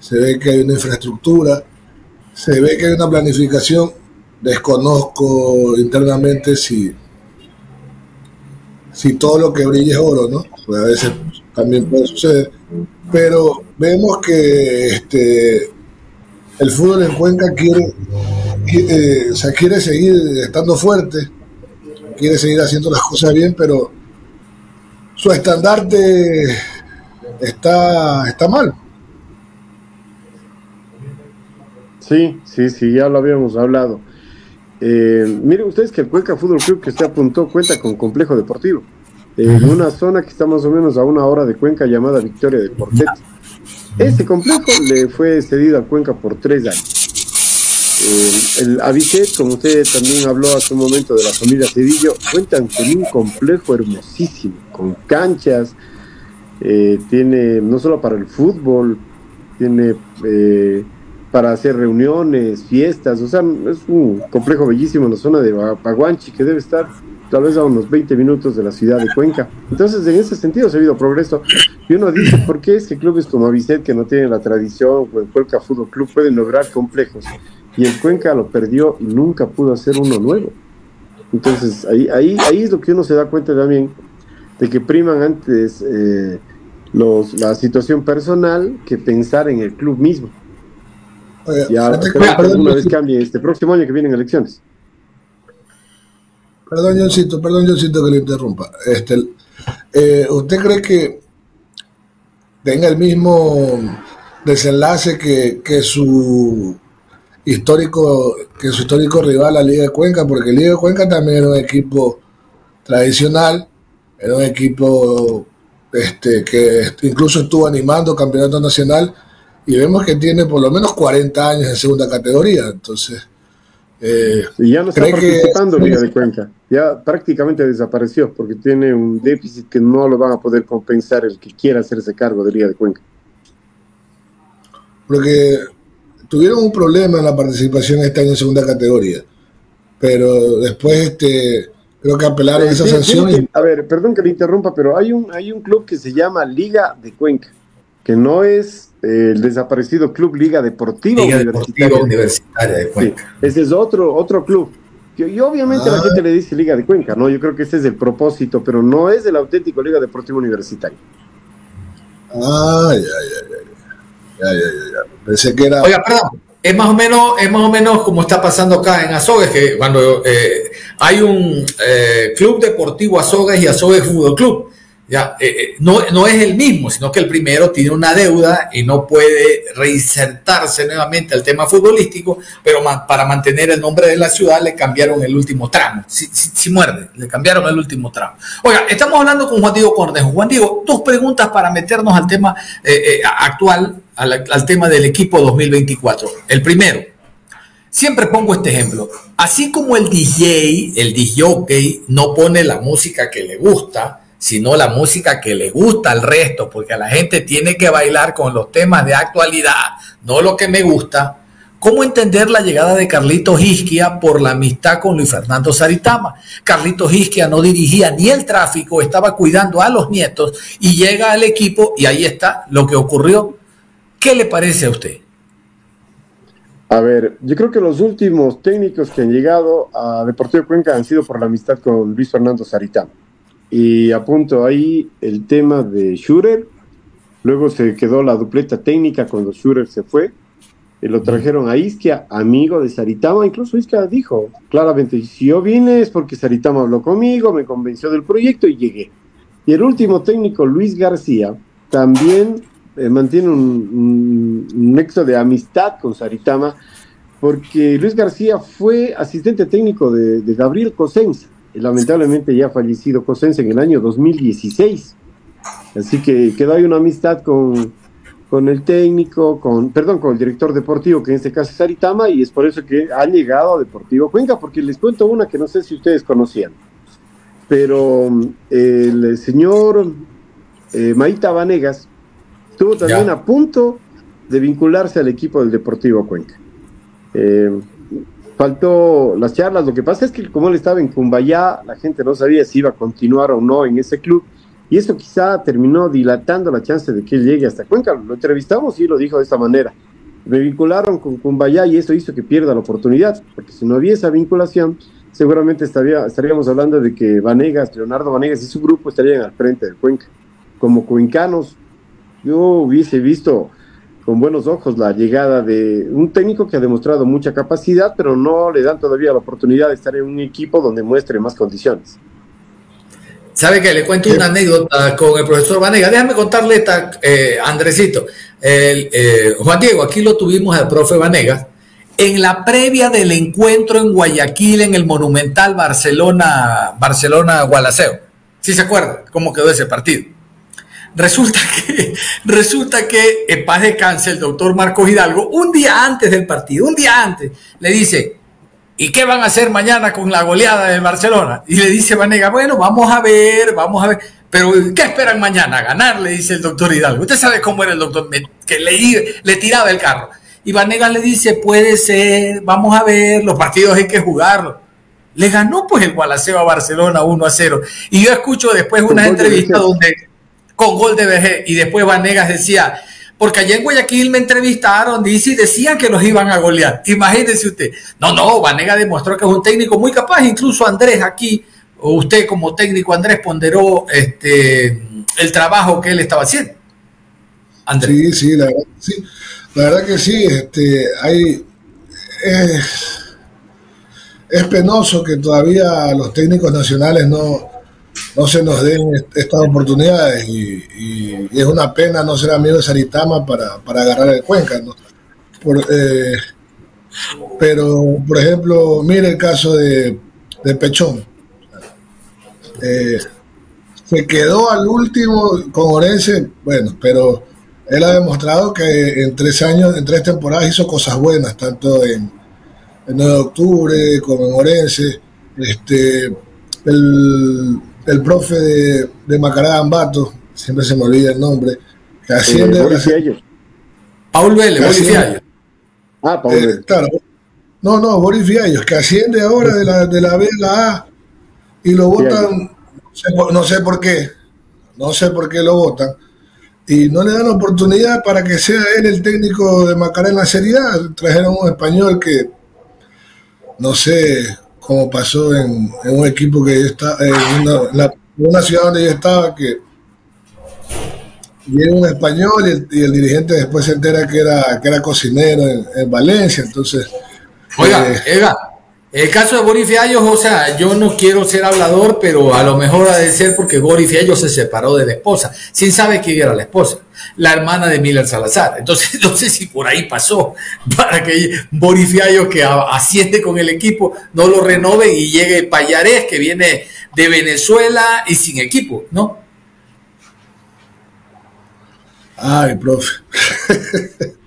se ve que hay una infraestructura, se ve que hay una planificación. Desconozco internamente si, si todo lo que brilla es oro, ¿no? A veces también puede suceder. Pero vemos que este, el fútbol en Cuenca quiere, quiere, eh, quiere seguir estando fuerte, quiere seguir haciendo las cosas bien, pero su estandarte está, está mal. Sí, sí, sí, ya lo habíamos hablado. Eh, miren ustedes que el Cuenca Fútbol Club que usted apuntó cuenta con complejo deportivo. En una zona que está más o menos a una hora de Cuenca llamada Victoria de Portet. Este complejo le fue cedido a Cuenca por tres años. Eh, el Avicet, como usted también habló hace un momento de la familia Cedillo, cuentan con un complejo hermosísimo, con canchas, eh, tiene no solo para el fútbol, tiene eh, para hacer reuniones, fiestas, o sea, es un complejo bellísimo en la zona de Paguanchi que debe estar tal vez a unos 20 minutos de la ciudad de Cuenca. Entonces, en ese sentido se ha habido progreso. Y uno dice, ¿por qué es que clubes como Avicet, que no tienen la tradición, o el Cuenca Fútbol Club, pueden lograr complejos? Y el Cuenca lo perdió y nunca pudo hacer uno nuevo. Entonces, ahí, ahí, ahí es lo que uno se da cuenta también, de que priman antes eh, los, la situación personal que pensar en el club mismo. Perdón, alguna yo- vez cambie este próximo año que vienen elecciones. Perdón, Johncito, perdón, Johncito, que le interrumpa. Este, eh, ¿Usted cree que tenga el mismo desenlace que, que su histórico que su histórico rival, la Liga de Cuenca? Porque Liga de Cuenca también era un equipo tradicional, era un equipo este, que incluso estuvo animando campeonato nacional y vemos que tiene por lo menos 40 años en segunda categoría. Entonces, eh, Y ya no está ¿cree que- participando en Liga de Cuenca. Ya prácticamente desapareció porque tiene un déficit que no lo van a poder compensar el que quiera hacerse cargo de Liga de Cuenca. porque tuvieron un problema en la participación este año en segunda categoría, pero después este creo que apelaron a esa Sí, sanción que- a ver, perdón que le interrumpa, pero hay un, hay un club que se llama Liga de Cuenca, que no es eh, el desaparecido Club Liga Deportiva Liga Universitaria. Deportiva Universitaria de Cuenca. Sí, ese es otro, otro club. Y, obviamente la Ah. gente le dice Liga de Cuenca, ¿no? Yo creo que ese es el propósito, pero no es el auténtico Liga Deportiva Universitaria. ah, ya, ya, ya, ya, ya, ya, ya. pensé que era Oiga, perdón. Es más o menos, es más o menos como está pasando acá en Azogues, que cuando eh, hay un eh, club deportivo Azogues y Azogues Fútbol Club. Ya, eh, eh, no, no es el mismo, sino que el primero tiene una deuda y no puede reinsertarse nuevamente al tema futbolístico, pero para mantener el nombre de la ciudad le cambiaron el último tramo. Si, si- muerde, le cambiaron el último tramo. Oiga, estamos hablando con Juan Diego Cornejo. Juan Diego, dos preguntas para meternos al tema eh, actual, al, al tema del equipo 2024. El primero, Siempre pongo este ejemplo. Así como el DJ, el DJ no pone la música que le gusta, sino la música que le gusta al resto, porque la gente tiene que bailar con los temas de actualidad, no lo que me gusta. ¿Cómo entender la llegada de Carlitos Isquia por la amistad con Luis Fernando Saritama? Carlitos Isquia no dirigía ni el tráfico, estaba cuidando a los nietos y llega al equipo y ahí está lo que ocurrió. ¿Qué le parece a usted? A ver, yo creo que los últimos técnicos que han llegado a Deportivo Cuenca han sido por la amistad con Luis Fernando Saritama. Y apunto ahí el tema de Schurer. Luego se quedó la dupleta técnica cuando Schurer se fue. Y lo trajeron a Isquia, amigo de Saritama. Incluso Isquia dijo claramente, si yo vine es porque Saritama habló conmigo, me convenció del proyecto y llegué. Y el último técnico, Luis García, también eh, mantiene un, nexo de amistad con Saritama, porque Luis García fue asistente técnico de, de Gabriel Cosenza, lamentablemente ya fallecido Cosenza en el año 2016. Así que quedó ahí una amistad con, con el técnico, con, perdón, con el director deportivo, que en este caso es Saritama, y es por eso que ha llegado a Deportivo Cuenca, porque les cuento una que no sé si ustedes conocían. Pero mm, el señor eh, Maita Vanegas estuvo también Ya. a punto de vincularse al equipo del Deportivo Cuenca. Eh, faltó las charlas, lo que pasa es que como él estaba en Cumbayá, la gente no sabía si iba a continuar o no en ese club, y eso quizá terminó dilatando la chance de que él llegue hasta Cuenca. Lo entrevistamos y lo dijo de esta manera. Me vincularon con Cumbayá y eso hizo que pierda la oportunidad, porque si no había esa vinculación, seguramente estaría, estaríamos hablando de que Vanegas, Leonardo Vanegas y su grupo estarían al frente del Cuenca. Como cuencanos, yo hubiese visto con buenos ojos la llegada de un técnico que ha demostrado mucha capacidad, pero no le dan todavía la oportunidad de estar en un equipo donde muestre más condiciones. ¿Sabe que Le cuento una anécdota con el profesor Vanega. Déjame contarle, esta, eh, Andresito. El, eh, Juan Diego, aquí lo tuvimos al profe Vanegas. En la previa del encuentro en Guayaquil, en el Monumental Barcelona, Barcelona Gualaceo. ¿Sí se acuerda cómo quedó ese partido? Resulta que, resulta que en paz descanse el doctor Marcos Hidalgo, un día antes del partido, un día antes, le dice, ¿y qué van a hacer mañana con la goleada del Barcelona? Y le dice Vanega, bueno, vamos a ver, vamos a ver. Pero, ¿qué esperan mañana? Ganar, le dice el doctor Hidalgo. Usted sabe cómo era el doctor, que le, le tiraba el carro. Y Vanega le dice, puede ser, vamos a ver, los partidos hay que jugarlos. Le ganó pues el Gualaceo a Barcelona 1 a 0. Y yo escucho después una de entrevista donde, con gol de VG, y después Vanegas decía, porque allá en Guayaquil me entrevistaron, y decían que los iban a golear. Imagínese usted. No, no, Vanegas demostró que es un técnico muy capaz, incluso Andrés aquí, usted como técnico, Andrés, ponderó este, el trabajo que él estaba haciendo. Sí, sí, la verdad, sí. La verdad que sí, este, hay, es penoso que todavía los técnicos nacionales no, no se nos den est- estas oportunidades y, es una pena no ser amigo de Saritama para, para agarrar el Cuenca. ¿no? Eh, pero, por ejemplo, mire el caso de, de Pechón. Eh, se quedó al último con Orense, bueno, pero él ha demostrado que en tres años, en tres temporadas hizo cosas buenas, tanto en, en 9 de octubre como en Orense. Este, el, el profe de, de Macará Ambato, siempre se me olvida el nombre, que asciende Eh. Paul Vélez, Boris. Ah, Paul eh, Vélez. claro. No, no, Boris Fiallos, que asciende ahora de la, de la B a la A y lo votan, no sé, por- no sé por qué, no sé por qué lo votan, y no le dan oportunidad para que sea él el técnico de Macará en la Serie A. Trajeron un español que no sé cómo pasó en, en un equipo que yo estaba, en una, la- en una ciudad donde yo estaba, que llega un español y el, y el dirigente después se entera que era, que era cocinero en, en Valencia, entonces... Oiga, eh, Ega, el caso de Boris Fiallos, o sea, yo no quiero ser hablador, pero a lo mejor ha de ser porque Boris Fiallos se separó de la esposa. ¿Quién sabe quién era la esposa? La hermana de Miller Salazar. Entonces, no sé si por ahí pasó para que Boris Fiallos, que asciende con el equipo, no lo renove y llegue Payarés, que viene de Venezuela y sin equipo, ¿no? Ay, profe.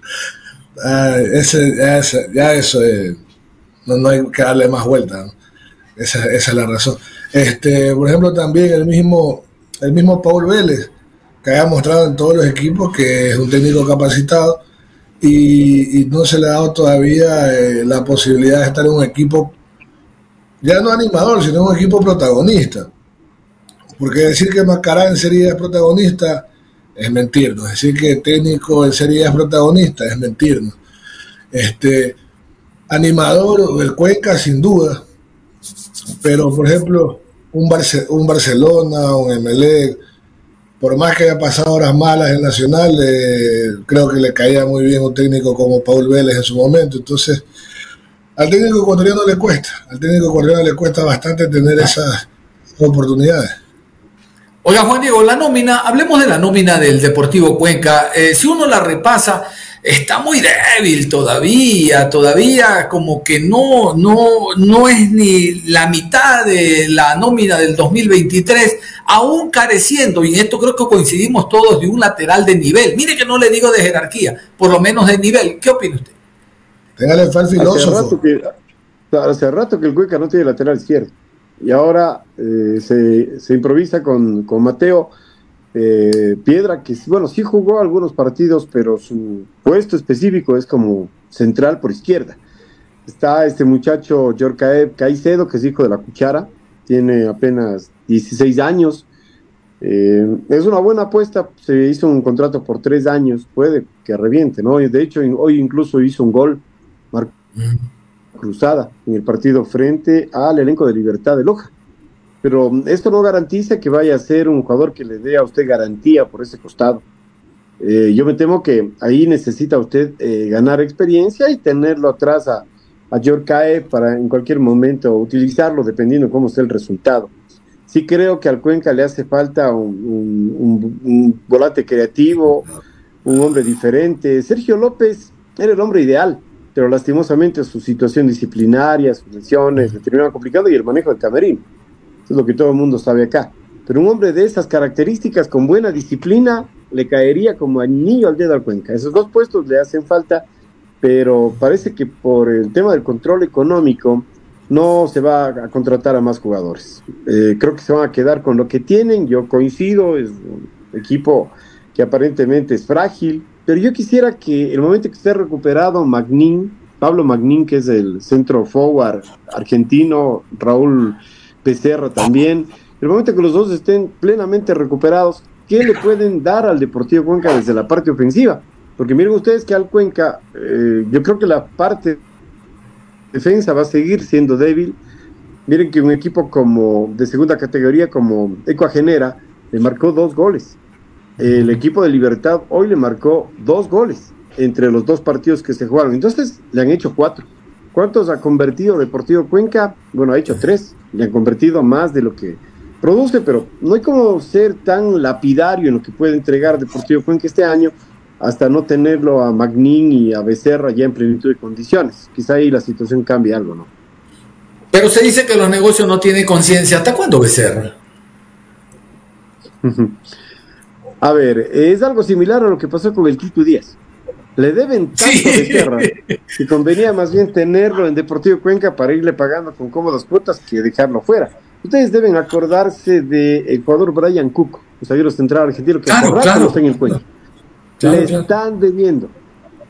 Ese, ese- ya eso es- no, no hay que darle más vuelta. ¿no? Esa, esa es la razón. Este, por ejemplo, también el mismo, el mismo Paul Vélez, que ha mostrado en todos los equipos que es un técnico capacitado y, no se le ha dado todavía eh, la posibilidad de estar en un equipo, ya no animador, sino un equipo protagonista. Porque decir que Macará en Serie A es protagonista es mentirnos. Decir que técnico en Serie es protagonista es mentirnos. Este, animador, el Cuenca sin duda, pero por ejemplo, un, Barce- un Barcelona, un Emelec, por más que haya pasado horas malas en Nacional, eh, creo que le caía muy bien un técnico como Paul Vélez en su momento. Entonces, al técnico ecuatoriano le cuesta, al técnico ecuatoriano le cuesta bastante tener esas oportunidades. Oiga, Juan Diego, la nómina, hablemos de la nómina del Deportivo Cuenca. Eh, si uno la repasa, está muy débil todavía, todavía como que no, no, no es ni la mitad de la nómina del 2023, aún careciendo, y en esto creo que coincidimos todos, de un lateral de nivel. Mire que no le digo de jerarquía, por lo menos de nivel. ¿Qué opina usted? Téngale fe al Hace filósofo. rato, que, hace rato que el Cuenca no tiene lateral izquierdo. Y ahora eh, se, se improvisa con, con Mateo eh, Piedra, que bueno, sí jugó algunos partidos, pero su puesto específico es como central por izquierda. Está este muchacho Yorcaev Caicedo, que es hijo de la cuchara, tiene apenas 16 años. Eh, es una buena apuesta, se hizo un contrato por tres años, puede que reviente, ¿no? De hecho, hoy incluso hizo un gol, cruzada en el partido frente al elenco de Libertad de Loja. Pero esto no garantiza que vaya a ser un jugador que le dé a usted garantía por ese costado. Eh, yo me temo que ahí necesita usted eh, ganar experiencia y tenerlo atrás a, a Yorcae para en cualquier momento utilizarlo dependiendo cómo sea el resultado. Sí creo que al Cuenca le hace falta un volante creativo, un hombre diferente. Sergio López era el hombre ideal, pero lastimosamente su situación disciplinaria, sus lesiones, le terminaron complicado y el manejo del camerino. Eso es lo que todo el mundo sabe acá. Pero un hombre de esas características, con buena disciplina, le caería como anillo al dedo al Cuenca. Esos dos puestos le hacen falta, pero parece que por el tema del control económico no se va a contratar a más jugadores. Eh, creo que se van a quedar con lo que tienen. Yo coincido, es un equipo que aparentemente es frágil, pero yo quisiera que el momento que esté recuperado Magnin, Pablo Magnin, que es el centro forward argentino, Raúl Becerra también, el momento que los dos estén plenamente recuperados, ¿qué le pueden dar al Deportivo Cuenca desde la parte ofensiva? Porque miren ustedes que al Cuenca, eh, yo creo que la parte defensa va a seguir siendo débil. Miren que un equipo como de segunda categoría como Ecuagenera le marcó dos goles. El equipo de Libertad hoy le marcó dos goles entre los dos partidos que se jugaron. Entonces le han hecho cuatro. ¿Cuántos ha convertido Deportivo Cuenca? Bueno, ha hecho tres. Le han convertido más de lo que produce, pero no hay como ser tan lapidario en lo que puede entregar Deportivo Cuenca este año hasta no tenerlo a Magnin y a Becerra ya en plenitud de condiciones. Quizá ahí la situación cambie algo, ¿no? Pero se dice que los negocios no tienen conciencia. ¿Hasta cuándo Becerra? A ver, es algo similar a lo que pasó con el Quito Díaz. Le deben tanto a Becerra que convenía más bien tenerlo en Deportivo Cuenca para irle pagando con cómodas cuotas que dejarlo fuera. Ustedes deben acordarse de Ecuador Brian Cook, el zaguero central argentino que Claro, rato claro. no está en el Cuenca. Claro, Le están debiendo.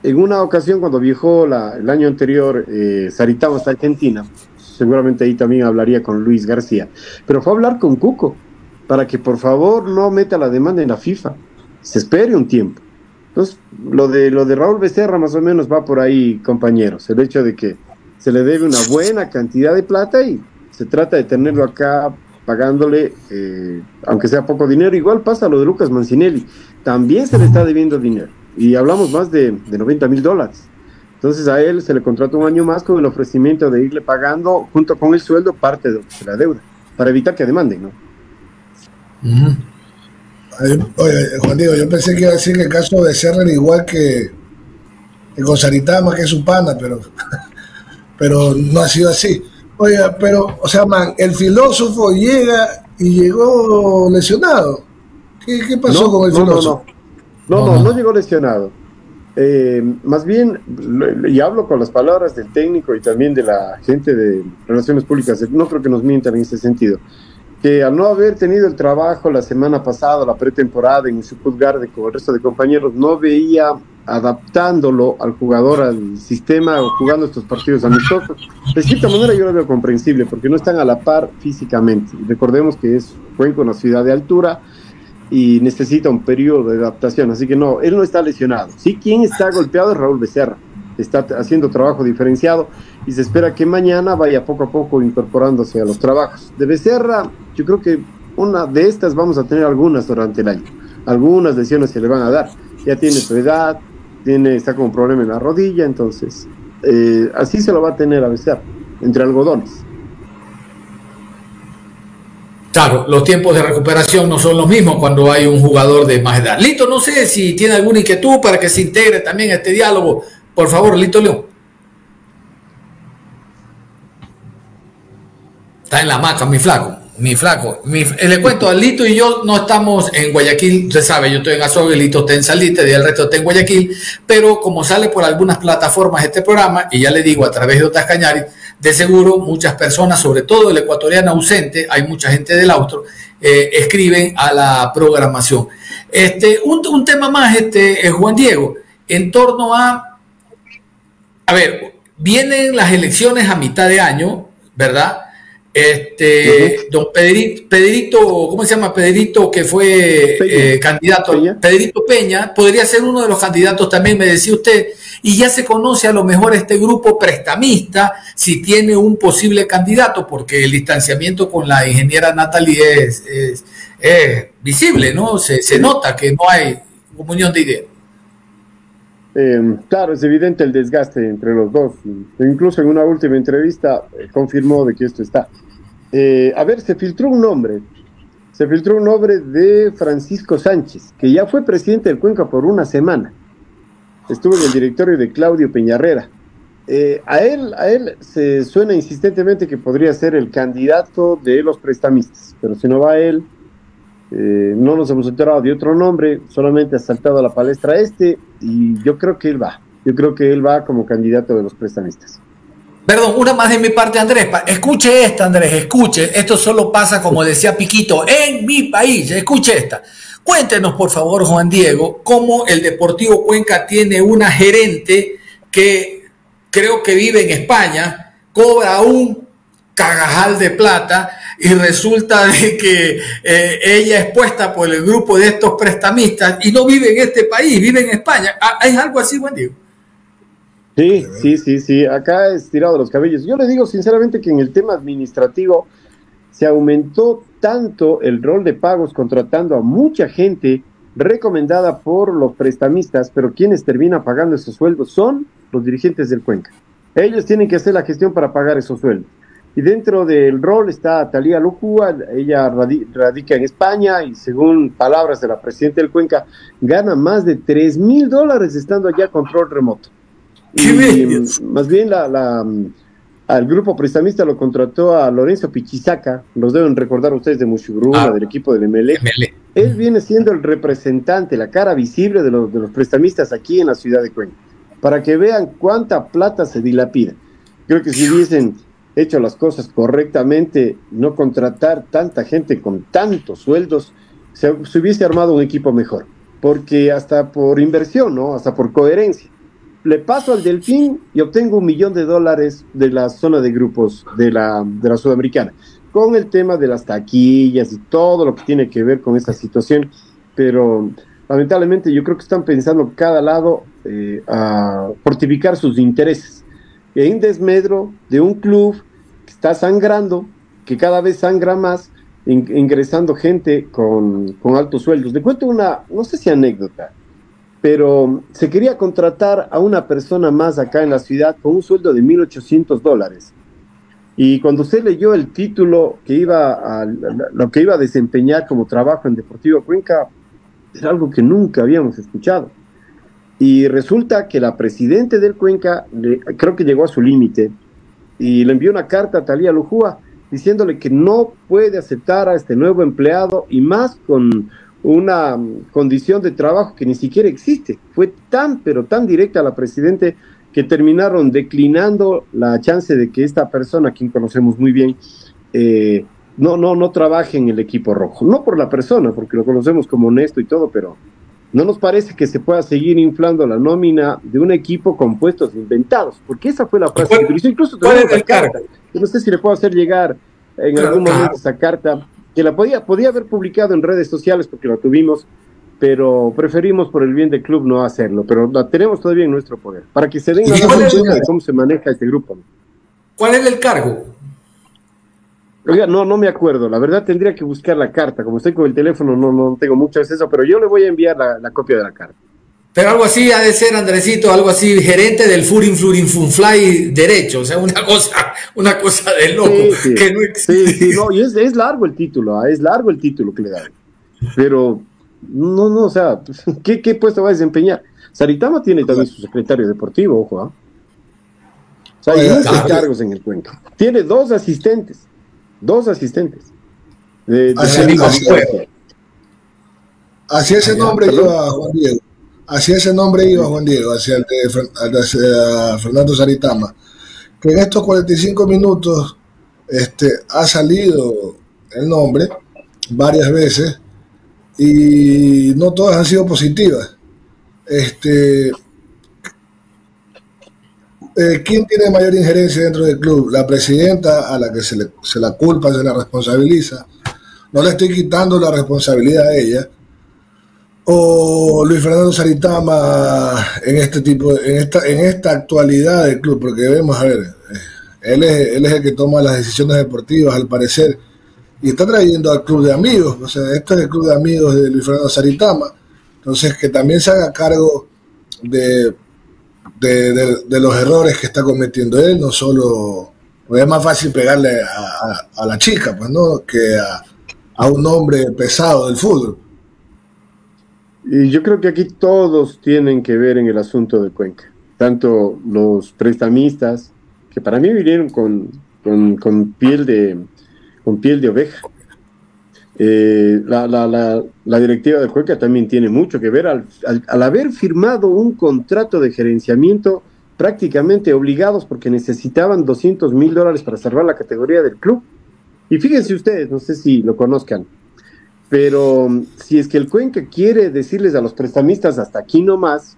En una ocasión, cuando viajó la- el año anterior eh, Saritama hasta Argentina, seguramente ahí también hablaría con Luis García, pero fue a hablar con Cuco para que por favor no meta la demanda en la FIFA, se espere un tiempo. Entonces, lo de, lo de Raúl Becerra más o menos va por ahí, compañeros, el hecho de que se le debe una buena cantidad de plata y se trata de tenerlo acá pagándole, eh, aunque sea poco dinero. Igual pasa lo de Lucas Mancinelli, también se le está debiendo dinero y hablamos más de, de 90 mil dólares. Entonces a él se le contrató un año más con el ofrecimiento de irle pagando junto con el sueldo parte de la deuda, para evitar que demanden, ¿no? Oye, Juan Diego, yo pensé que iba a decir que el caso de Serra era igual que, que con Saritama, que es su pana, pero, pero no ha sido así. Oye, pero, o sea, man, el filósofo llega y llegó lesionado. ¿Qué, qué pasó No, con el no, no, filósofo? No, no, no, llegó lesionado. Eh, más bien, lo- y hablo con las palabras del técnico y también de la gente de Relaciones Públicas, no creo que nos mientan en ese sentido, que al no haber tenido el trabajo la semana pasada, la pretemporada en su Garde con el resto de compañeros, no veía adaptándolo al jugador al sistema o jugando estos partidos amistosos. De cierta manera yo lo veo comprensible porque no están a la par físicamente. Recordemos que es Cuenca una ciudad de altura, y necesita un periodo de adaptación. Así que no, él no está lesionado. Sí, quien está golpeado es Raúl Becerra. Está haciendo trabajo diferenciado y se espera que mañana vaya poco a poco incorporándose a los trabajos. De Becerra, yo creo que una de estas vamos a tener algunas durante el año. Algunas lesiones se le van a dar. Ya tiene su edad, tiene, está con un problema en la rodilla, entonces eh, así se lo va a tener a Becerra, entre algodones. Claro, los tiempos de recuperación no son los mismos cuando hay un jugador de más edad. Lito, no sé si tiene alguna inquietud para que se integre también a este diálogo. Por favor, Lito León. Está en la maca, mi flaco. Mi flaco. Mi- eh, le cuento, a Lito y yo no estamos en Guayaquil. Usted sabe, yo estoy en Azogue, Lito está en Salite, y el resto está en Guayaquil. Pero como sale por algunas plataformas este programa, y ya le digo a través de otras cañaris, de seguro muchas personas, sobre todo el ecuatoriano ausente, hay mucha gente del austro, eh, escriben a la programación. Este, un, un tema más, este, eh, Juan Diego, en torno a, a ver, vienen las elecciones a mitad de año, ¿verdad? Este, don Pedrito, Pedrito, ¿cómo se llama? Pedrito que fue eh, candidato, Pedrito Peña, podría ser uno de los candidatos también, me decía usted, y ya se conoce a lo mejor este grupo prestamista si tiene un posible candidato, porque el distanciamiento con la ingeniera Natalie es, es- es visible, ¿no? Se, se nota que no hay comunión de ideas. Eh, claro, es evidente el desgaste entre los dos. Incluso en una última entrevista eh, confirmó de que esto está. Eh, a ver, se filtró un nombre. Se filtró un nombre de Francisco Sánchez, que ya fue presidente del Cuenca por una semana. Estuvo en el directorio de Claudio Peñarrera. Eh, a él, a él se suena insistentemente que podría ser el candidato de los prestamistas, pero si no va a él, eh, no nos hemos enterado de otro nombre, solamente ha saltado a la palestra este y yo creo que él va. Yo creo que él va como candidato de los prestamistas. Perdón, una más de mi parte, Andrés. Escuche esta, Andrés, escuche. Esto solo pasa, como decía Piquito, en mi país. Escuche esta. Cuéntenos, por favor, Juan Diego, cómo el Deportivo Cuenca tiene una gerente que creo que vive en España, cobra un cagajal de plata y resulta de que eh, ella es puesta por el grupo de estos prestamistas y no vive en este país, vive en España. Ah, ¿Es algo así, Juan Diego? Sí, sí, sí, sí. Acá es tirado los cabellos. Yo le digo sinceramente que en el tema administrativo se aumentó tanto el rol de pagos contratando a mucha gente recomendada por los prestamistas, pero quienes terminan pagando esos sueldos son los dirigentes del Cuenca. Ellos tienen que hacer la gestión para pagar esos sueldos. Y dentro del rol está Talía Locúa, ella radi- radica en España y según palabras de la presidenta del Cuenca, gana más de 3 mil dólares estando allá a control remoto. Y, mm, más bien la, la, mm, al grupo prestamista lo contrató a Lorenzo Pichizaca, los deben recordar ustedes de Mushugruna, del equipo del MLE. Él viene siendo el representante, la cara visible de los, de los prestamistas aquí en la ciudad de Cuenca, para que vean cuánta plata se dilapida. Creo que si hubiesen hecho las cosas correctamente, no contratar tanta gente con tantos sueldos, se, se hubiese armado un equipo mejor. Porque hasta por inversión, ¿no? Hasta por coherencia le paso al Delfín y obtengo un millón de dólares de la zona de grupos de la, de la Sudamericana, con el tema de las taquillas y todo lo que tiene que ver con esta situación, pero lamentablemente yo creo que están pensando cada lado eh, a fortificar sus intereses, en desmedro de un club que está sangrando, que cada vez sangra más, in- ingresando gente con, con altos sueldos. Le cuento una, no sé si anécdota, pero se quería contratar a una persona más acá en la ciudad con un sueldo de 1.800 dólares. Y cuando usted leyó el título que iba a, lo que iba a desempeñar como trabajo en Deportivo Cuenca, era algo que nunca habíamos escuchado. Y resulta que la presidente del Cuenca, le- creo que llegó a su límite, y le envió una carta a Talía Lujúa diciéndole que no puede aceptar a este nuevo empleado y más con una condición de trabajo que ni siquiera existe. Fue tan, pero tan directa la presidente que terminaron declinando la chance de que esta persona, quien conocemos muy bien, eh, no, no, no trabaje en el equipo rojo. No por la persona, porque lo conocemos como honesto y todo, pero no nos parece que se pueda seguir inflando la nómina de un equipo con puestos inventados, porque esa fue la frase que utilizó. Incluso cuál tenemos la carta. Yo no sé si le puedo hacer llegar en Claro, algún claro. momento esa carta, que la podía, podía haber publicado en redes sociales porque la tuvimos, pero preferimos por el bien del club no hacerlo, pero la tenemos todavía en nuestro poder, para que se den ¿Y una idea de cómo se maneja este grupo. ¿Cuál es el cargo? Oiga, no, no me acuerdo. La verdad tendría que buscar la carta. Como estoy con el teléfono, no, no tengo mucho acceso, pero yo le voy a enviar la, la copia de la carta. Pero algo así ha de ser, Andresito, algo así, gerente del Furin Flurin Funfly derecho, o sea, una cosa, una cosa de loco, Sí, sí. que no existe. Sí, sí, no, y es, es largo el título, ah, es largo el título que le dan. Pero, no, no, o sea, ¿qué, qué puesto va a desempeñar? Saritama tiene también su secretario deportivo, ojo, ¿ah? O sea, hay muchos claro. cargos en el Cuenca. Tiene dos asistentes, dos asistentes. De, de Hacia ese nombre perdón. iba Juan Diego. Hacia ese nombre iba Juan Diego, hacia el de hacia Fernando Saritama. Que en estos 45 minutos este, ha salido el nombre varias veces y no todas han sido positivas. Este, eh, ¿Quién tiene mayor injerencia dentro del club? La presidenta a la que se, le, se la culpa, se la responsabiliza. No le estoy quitando la responsabilidad a ella. O Luis Fernando Saritama en este tipo, en esta, en esta actualidad del club, porque debemos a ver, eh, él es, él es el que toma las decisiones deportivas, al parecer, y está trayendo al club de amigos. O sea, este es el club de amigos de Luis Fernando Saritama. Entonces, que también se haga cargo de, de, de- los errores que está cometiendo él, no solo, pues es más fácil pegarle a, a- la chica, pues no, que a, a un hombre pesado del fútbol. Y yo creo que aquí todos tienen que ver en el asunto de Cuenca, tanto los prestamistas, que para mí vinieron con, con piel, de, con piel de oveja. Eh, la, la, la, la directiva de Cuenca también tiene mucho que ver al, haber firmado un contrato de gerenciamiento prácticamente obligados porque necesitaban 200 mil dólares para salvar la categoría del club. Y fíjense ustedes, no sé si lo conozcan, pero mm, si es que el Cuenca quiere decirles a los prestamistas hasta aquí no más,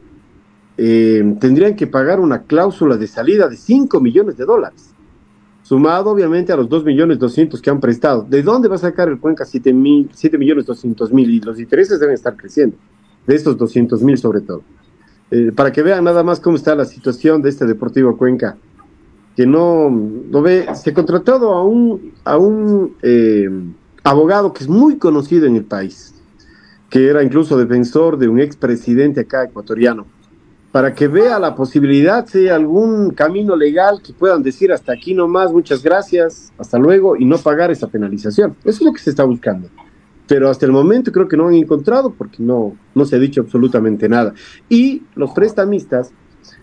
eh, tendrían que pagar una cláusula de salida de 5 millones de dólares, sumado obviamente a los 2 millones 200 que han prestado. ¿De dónde va a sacar el Cuenca 7, mil, 7 millones 200 mil? Y los intereses deben estar creciendo, de estos 200 mil sobre todo. Eh, para que vean nada más cómo está la situación de este Deportivo Cuenca, que no, no ve, se contratado a un, a un eh, abogado que es muy conocido en el país, que era incluso defensor de un expresidente acá ecuatoriano, para que vea la posibilidad de algún camino legal que puedan decir hasta aquí nomás, muchas gracias, hasta luego, y no pagar esa penalización. Eso es lo que se está buscando. Pero hasta el momento creo que no han encontrado porque no, no se ha dicho absolutamente nada. Y los prestamistas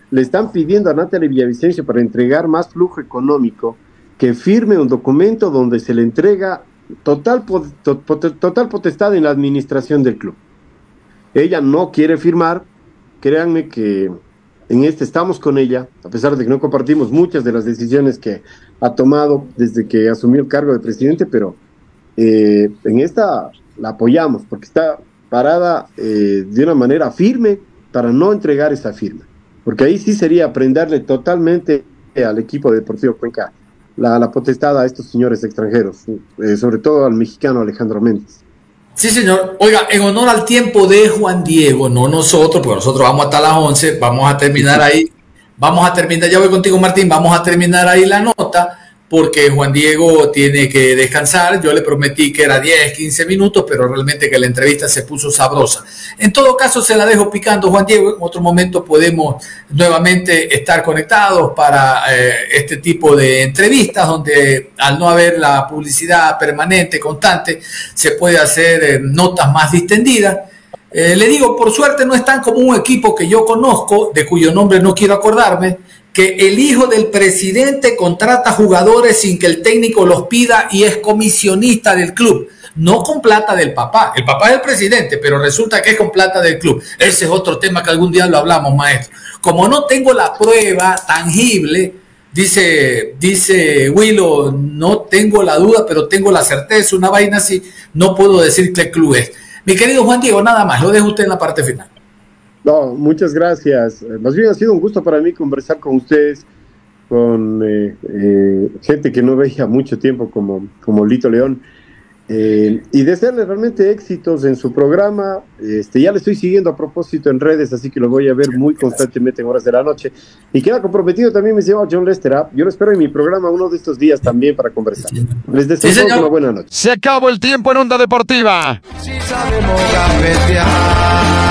le están pidiendo a Natalia Villavicencio para entregar más flujo económico que firme un documento donde se le entrega total, total potestad en la administración del club. Ella no quiere firmar, créanme que en este estamos con ella, a pesar de que no compartimos muchas de las decisiones que ha tomado desde que asumió el cargo de presidente, pero eh, en esta la apoyamos porque está parada eh, de una manera firme para no entregar esa firma. Porque ahí sí sería prenderle totalmente al equipo deportivo Cuenca la, la potestad a estos señores extranjeros, eh, sobre todo al mexicano Alejandro Méndez. Sí, señor. Oiga, en honor al tiempo de Juan Diego, no nosotros, porque nosotros vamos hasta las 11, vamos a terminar ahí. Vamos a terminar, ya voy contigo Martín, vamos a terminar ahí la nota, porque Juan Diego tiene que descansar. Yo le prometí que era 10, 15 minutos, pero realmente que la entrevista se puso sabrosa. En todo caso, se la dejo picando, Juan Diego. En otro momento podemos nuevamente estar conectados para eh, este tipo de entrevistas, donde al no haber la publicidad permanente, constante, se puede hacer eh, notas más distendidas. Eh, le digo, por suerte no es tan como un equipo que yo conozco, de cuyo nombre no quiero acordarme, que el hijo del presidente contrata jugadores sin que el técnico los pida y es comisionista del club. No con plata del papá. El papá es el presidente, pero resulta que es con plata del club. Ese es otro tema que algún día lo hablamos, maestro. Como no tengo la prueba tangible, dice, dice Willow, no tengo la duda, pero tengo la certeza, una vaina así, no puedo decir qué club es. Mi querido Juan Diego, nada más, lo dejo usted en la parte final. No, muchas gracias. Eh, Más bien ha sido un gusto para mí conversar con ustedes, con eh, eh, gente que no veía mucho tiempo como, como Lito León, eh, y desearle realmente éxitos en su programa. Este, ya le estoy siguiendo a propósito en redes, así que lo voy a ver muy constantemente en horas de la noche. Y queda comprometido también mi señor John Lester. ¿ah? Yo lo espero en mi programa uno de estos días también para conversar. Les deseo todos una buena noche. Se acabó el tiempo en Onda Deportiva. sabemos gambetear